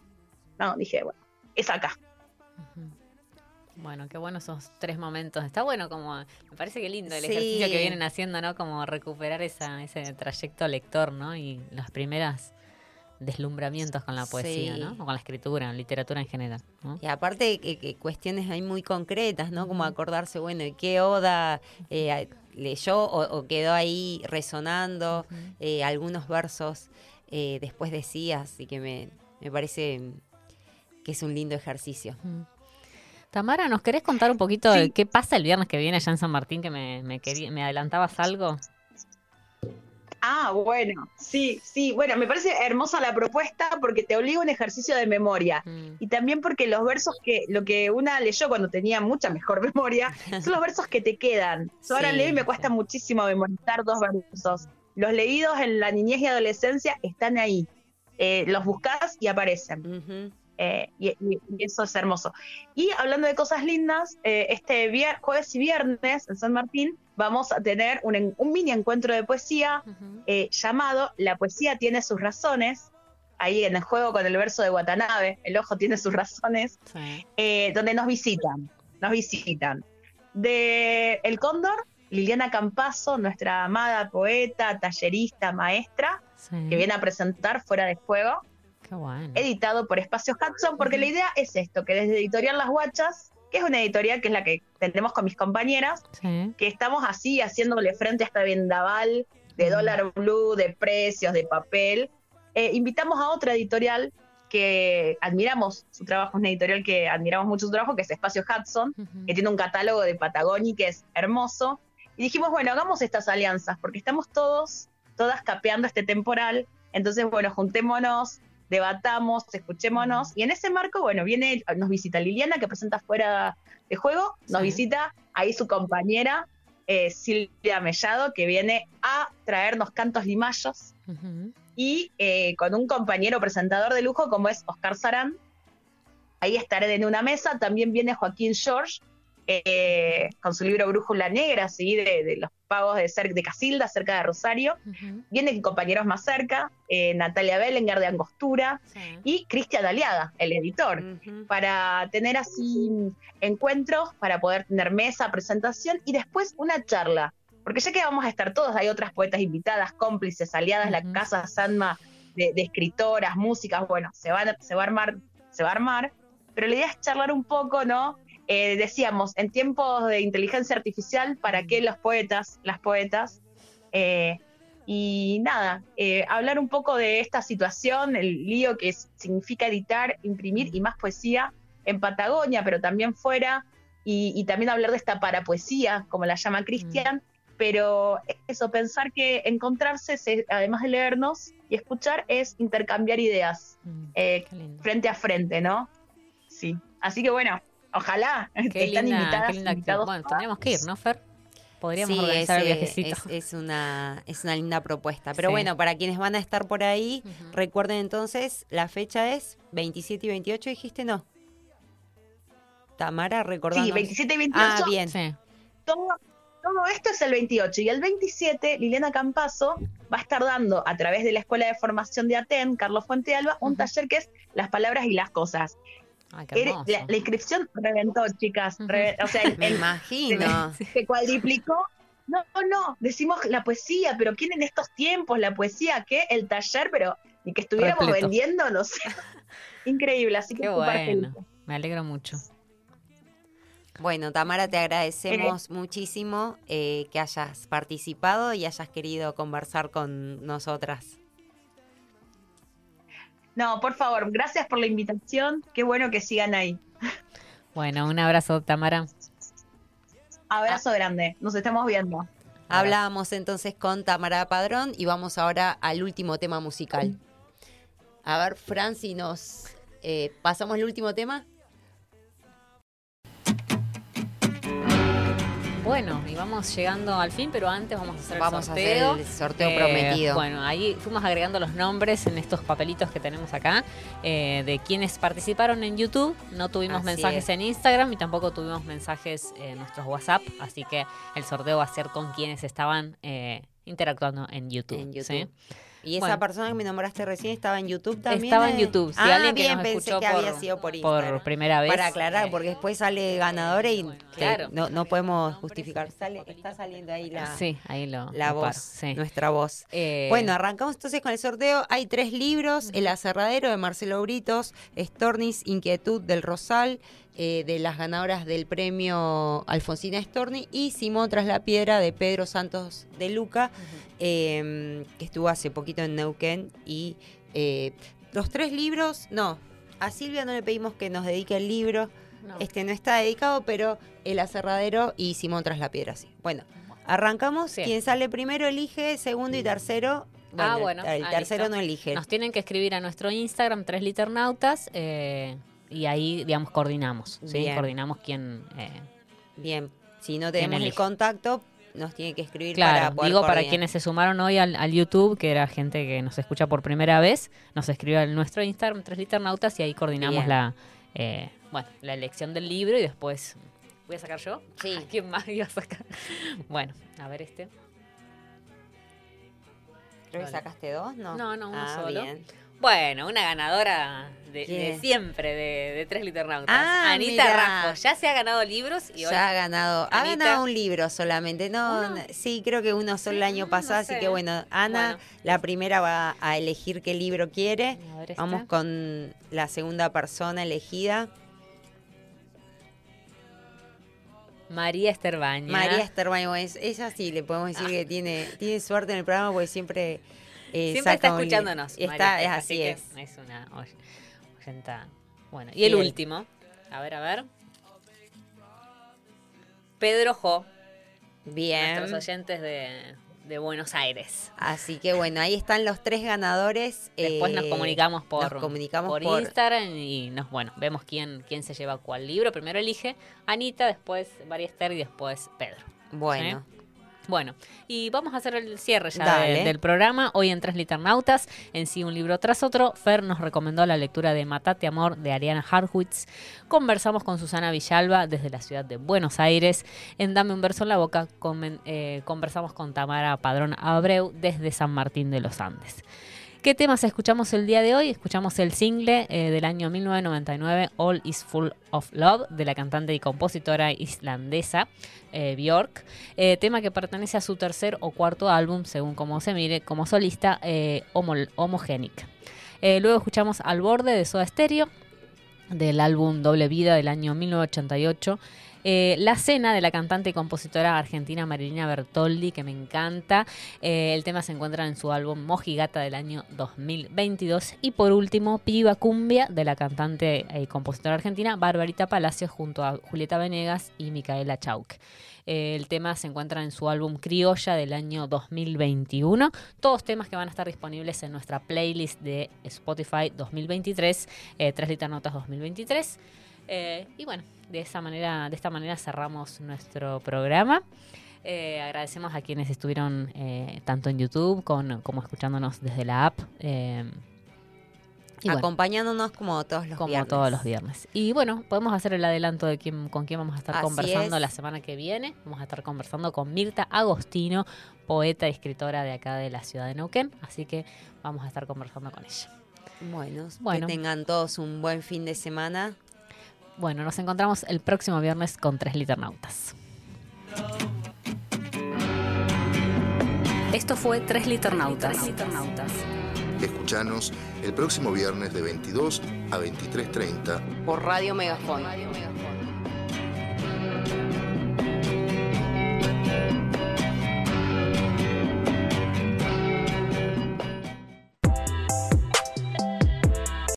no, dije, bueno, es acá. Ujú. Bueno, qué bueno esos tres momentos. Está bueno como, me parece que lindo el Sí. ejercicio que vienen haciendo, ¿no? Como recuperar esa, ese trayecto lector, ¿no? Y las primeras deslumbramientos con la poesía, Sí. ¿no? O con la escritura, literatura en general, ¿no? Y aparte que, que cuestiones ahí muy concretas, ¿no? Como acordarse, bueno, ¿y qué oda eh, leyó o, o quedó ahí resonando? Eh, algunos versos eh, después decías y que me, me parece mm, que es un lindo ejercicio. Ujú. Tamara, ¿nos querés contar un poquito de qué pasa el viernes que viene allá en San Martín? Que me, me, adelantabas algo. Ah, bueno, sí, sí, bueno, me parece hermosa la propuesta porque te obliga a un ejercicio de memoria Mm. y también porque los versos que, lo que una leyó cuando tenía mucha mejor memoria, son los versos que te quedan. Yo ahora leo y me cuesta sí. muchísimo memorizar dos versos. Los leídos en la niñez y adolescencia están ahí. Eh, los buscas y aparecen. Eh, y, eso es hermoso. Y hablando de cosas lindas, eh, este vier- jueves y viernes en San Martín vamos a tener un, mini encuentro de poesía eh, llamado La poesía tiene sus razones. Ahí en el juego con el verso de Watanabe, el ojo tiene sus razones, Sí. donde nos visitan, nos visitan. De El Cóndor, Liliana Campazo, nuestra amada poeta, tallerista, maestra, Sí. que viene a presentar fuera de juego. Qué bueno. editado por Espacio Hudson, porque la idea es esto, que desde Editorial Las Guachas, que es una editorial que es la que tenemos con mis compañeras, Sí. que estamos así haciéndole frente a esta vendaval de dólar blue, de precios, de papel, eh, invitamos a otra editorial que admiramos su trabajo, una editorial que admiramos mucho su trabajo, que es Espacio Hudson, Ujú. que tiene un catálogo de Patagonia que es hermoso. Y dijimos, bueno, hagamos estas alianzas, porque estamos todos, todas capeando este temporal. Entonces, bueno, juntémonos, debatamos, escuchémonos. Y en ese marco, bueno, viene, nos visita Liliana, que presenta fuera de juego, nos Sí. visita ahí su compañera, eh, Silvia Mellado, que viene a traernos cantos limayos. Y eh, con un compañero presentador de lujo como es Oscar Sarán. Ahí estaré en una mesa. También viene Joaquín George eh, con su libro Brújula Negra, ¿sí? de, de los pagos de, cer- de Casilda, cerca de Rosario. Ujú. Vienen compañeros más cerca, eh, Natalia Belengar de Angostura Sí. y Cristian Aliaga, el editor, para tener así encuentros, para poder tener mesa, presentación y después una charla. Porque ya que vamos a estar todos, hay otras poetas invitadas, cómplices, aliadas, la. Casa Sanma de, de escritoras, músicas, bueno, se, van, se va a armar, se va a armar, pero la idea es charlar un poco, ¿no? Eh, decíamos, en tiempos de inteligencia artificial, ¿para qué los poetas, las poetas? Eh, y nada, eh, hablar un poco de esta situación, el lío que significa editar, imprimir y más poesía en Patagonia, pero también fuera, y, y también hablar de esta parapoesía, como la llama Cristian, pero eso, pensar que encontrarse, se- además de leernos y escuchar, es intercambiar ideas Mm, frente a frente, ¿no? Sí. Así que bueno, ojalá Qué están linda, invitadas, qué linda invitados Bueno, tendríamos que ir, ¿no, Fer? Podríamos Sí, organizar el es, viajecito. Es, es una, es una linda propuesta. Pero Sí. bueno, para quienes van a estar por ahí, recuerden entonces, la fecha es 27 y 28, dijiste no. Tamara, recordando. Sí, 27 y 28. Ah, bien. Sí. todo, todo esto es el 28 y el 27 Liliana Campazo va a estar dando a través de la Escuela de Formación de Aten, Carlos Fuente Alba, un taller que es las palabras y las cosas. Ay, qué Era- hermoso. la, la inscripción reventó, chicas. Re- o sea, el- Me el- imagino. se, se cuadriplicó. No, no, decimos la poesía, pero ¿quién en estos tiempos? La poesía, ¿qué? El taller, pero y que estuviéramos Repleto. vendiendo, no sé. Increíble, así que Qué súper bueno. Me alegro mucho. Bueno, Tamara, te agradecemos muchísimo eh, que hayas participado y hayas querido conversar con nosotras. No, por favor, gracias por la invitación. Qué bueno que sigan ahí. Bueno, un abrazo, Tamara. Abrazo grande. Nos estamos viendo. Hablábamos entonces con Tamara Padrón y vamos ahora al último tema musical. A ver, Franci, nos eh, pasamos el último tema. Bueno, y vamos llegando al fin, pero antes vamos a hacer Vamos el a hacer sorteo. el sorteo Eh, prometido. Bueno, ahí fuimos agregando los nombres en estos papelitos que tenemos acá eh, de quienes participaron en YouTube. No tuvimos Así mensajes es. en Instagram y tampoco tuvimos mensajes en nuestros WhatsApp, así que el sorteo va a ser con quienes estaban eh, interactuando en YouTube. En YouTube. ¿sí? Y esa persona que me nombraste recién estaba en YouTube también. Estaba en? YouTube. Si ah, alguien que bien, nos pensé escuchó que había sido por Instagram. Por primera vez. Para aclarar, eh, porque después sale ganadora y Claro. no, no podemos justificar. Sale, está saliendo ahí la, Sí, ahí lo. la lo voz, paro, sí. nuestra voz. Eh, Bueno, arrancamos entonces con el sorteo. Hay tres libros: El aserradero de Marcelo Britos, Stornis, Inquietud del Rosal, eh, de las ganadoras del premio Alfonsina Storni, y Simón tras la piedra de Pedro Santos de Luca, eh, que estuvo hace poquito en Neuquén. Y eh, los tres libros, no, a Silvia no le pedimos que nos dedique el libro. no. Este no está dedicado, pero El aserradero y Simón tras la piedra sí. Bueno, arrancamos. Sí. Quien sale primero elige, segundo y tercero. Ah, bueno. El tercero listo. no elige. Nos tienen que escribir a nuestro Instagram, tres liternautas, eh, y ahí, digamos, coordinamos. ¿sí? Bien. Coordinamos quién. eh, Bien, si no tenemos el contacto, nos tiene que escribir para claro, poder digo para quienes se sumaron hoy al, al YouTube, que era gente que nos escucha por primera vez, nos escribió a nuestro Instagram, tres liternautas, y ahí coordinamos Bien. la, eh, bueno, la elección del libro y después. ¿Voy a sacar yo? Sí. ¿A quién más iba a sacar? Bueno, a ver este. Creo que sacaste dos, ¿no? No, no, uno ah, solo. Bien. Bueno, una ganadora de, siempre de, de Tres Liternautas. Ah, Anita mirá. Raffo. Ya se ha ganado libros y hoy Ya ha ganado, ha Anita. ganado un libro solamente, no, sí, creo que uno solo el año pasado, no así que bueno, Ana, Bueno. la primera va a elegir qué libro quiere. Vamos con la segunda persona elegida, María Esther Baña. María Esther Baño. Es, ella sí, le podemos decir que tiene, tiene suerte en el programa porque siempre eh, Siempre está escuchándonos. Está, María es así que es. Es una Bueno, y el último. A ver, a ver. Pedro Jo, Bien. nuestros oyentes de, de Buenos Aires. Así que bueno, ahí están los tres ganadores. Después nos eh, comunicamos por, nos comunicamos por por- Instagram y nos, bueno, vemos quién, quién se lleva cuál libro. Primero elige Anita, después María Esther y después Pedro. Bueno, Bueno, y vamos a hacer el cierre ya de- del programa. Hoy en Tres Liternautas, en sí un libro tras otro. Fer nos recomendó la lectura de Matate Amor de Ariana Harwitz. Conversamos con Susana Villalba desde la ciudad de Buenos Aires. En Dame un verso en la boca eh, conversamos con Tamara Padrón Abreu desde San Martín de los Andes. ¿Qué temas escuchamos el día de hoy? Escuchamos el single eh, del año 1999, All is Full of Love, de la cantante y compositora islandesa eh, Björk, eh, tema que pertenece a su tercer o cuarto álbum, según como se mire, como solista, eh, Homo- Homogenic. Eh, luego escuchamos Al Borde de Soda Stereo, del álbum Doble Vida del año 1988. Eh, la cena de la cantante y compositora argentina Marilina Bertoldi, que me encanta. Eh, el tema se encuentra en su álbum Mojigata del año 2022. Y por último, Piba Cumbia de la cantante y compositora argentina Barbarita Palacios junto a Julieta Venegas y Micaela Chauk. Eh, el tema se encuentra en su álbum Criolla del año 2021. Todos temas que van a estar disponibles en nuestra playlist de Spotify 2023, eh, 3 Notas 2023. Eh, y bueno, de esa manera, de esta manera cerramos nuestro programa. Eh, agradecemos a quienes estuvieron eh, tanto en YouTube con- como escuchándonos desde la app. eh, y bueno, acompañándonos como todos los como viernes. todos los viernes. Y bueno, podemos hacer el adelanto de quién, con quién vamos a estar Así conversando es. la semana que viene. Vamos a estar conversando con Mirta Agostino, poeta y escritora de acá de la ciudad de Neuquén. Así que vamos a estar conversando con ella. Bueno, Bueno. que tengan todos un buen fin de semana. Bueno, nos encontramos el próximo viernes con tres liternautas. Esto fue Tres Liternautas. Escuchanos el próximo viernes de 22 a 23.30 Por Radio Megafón.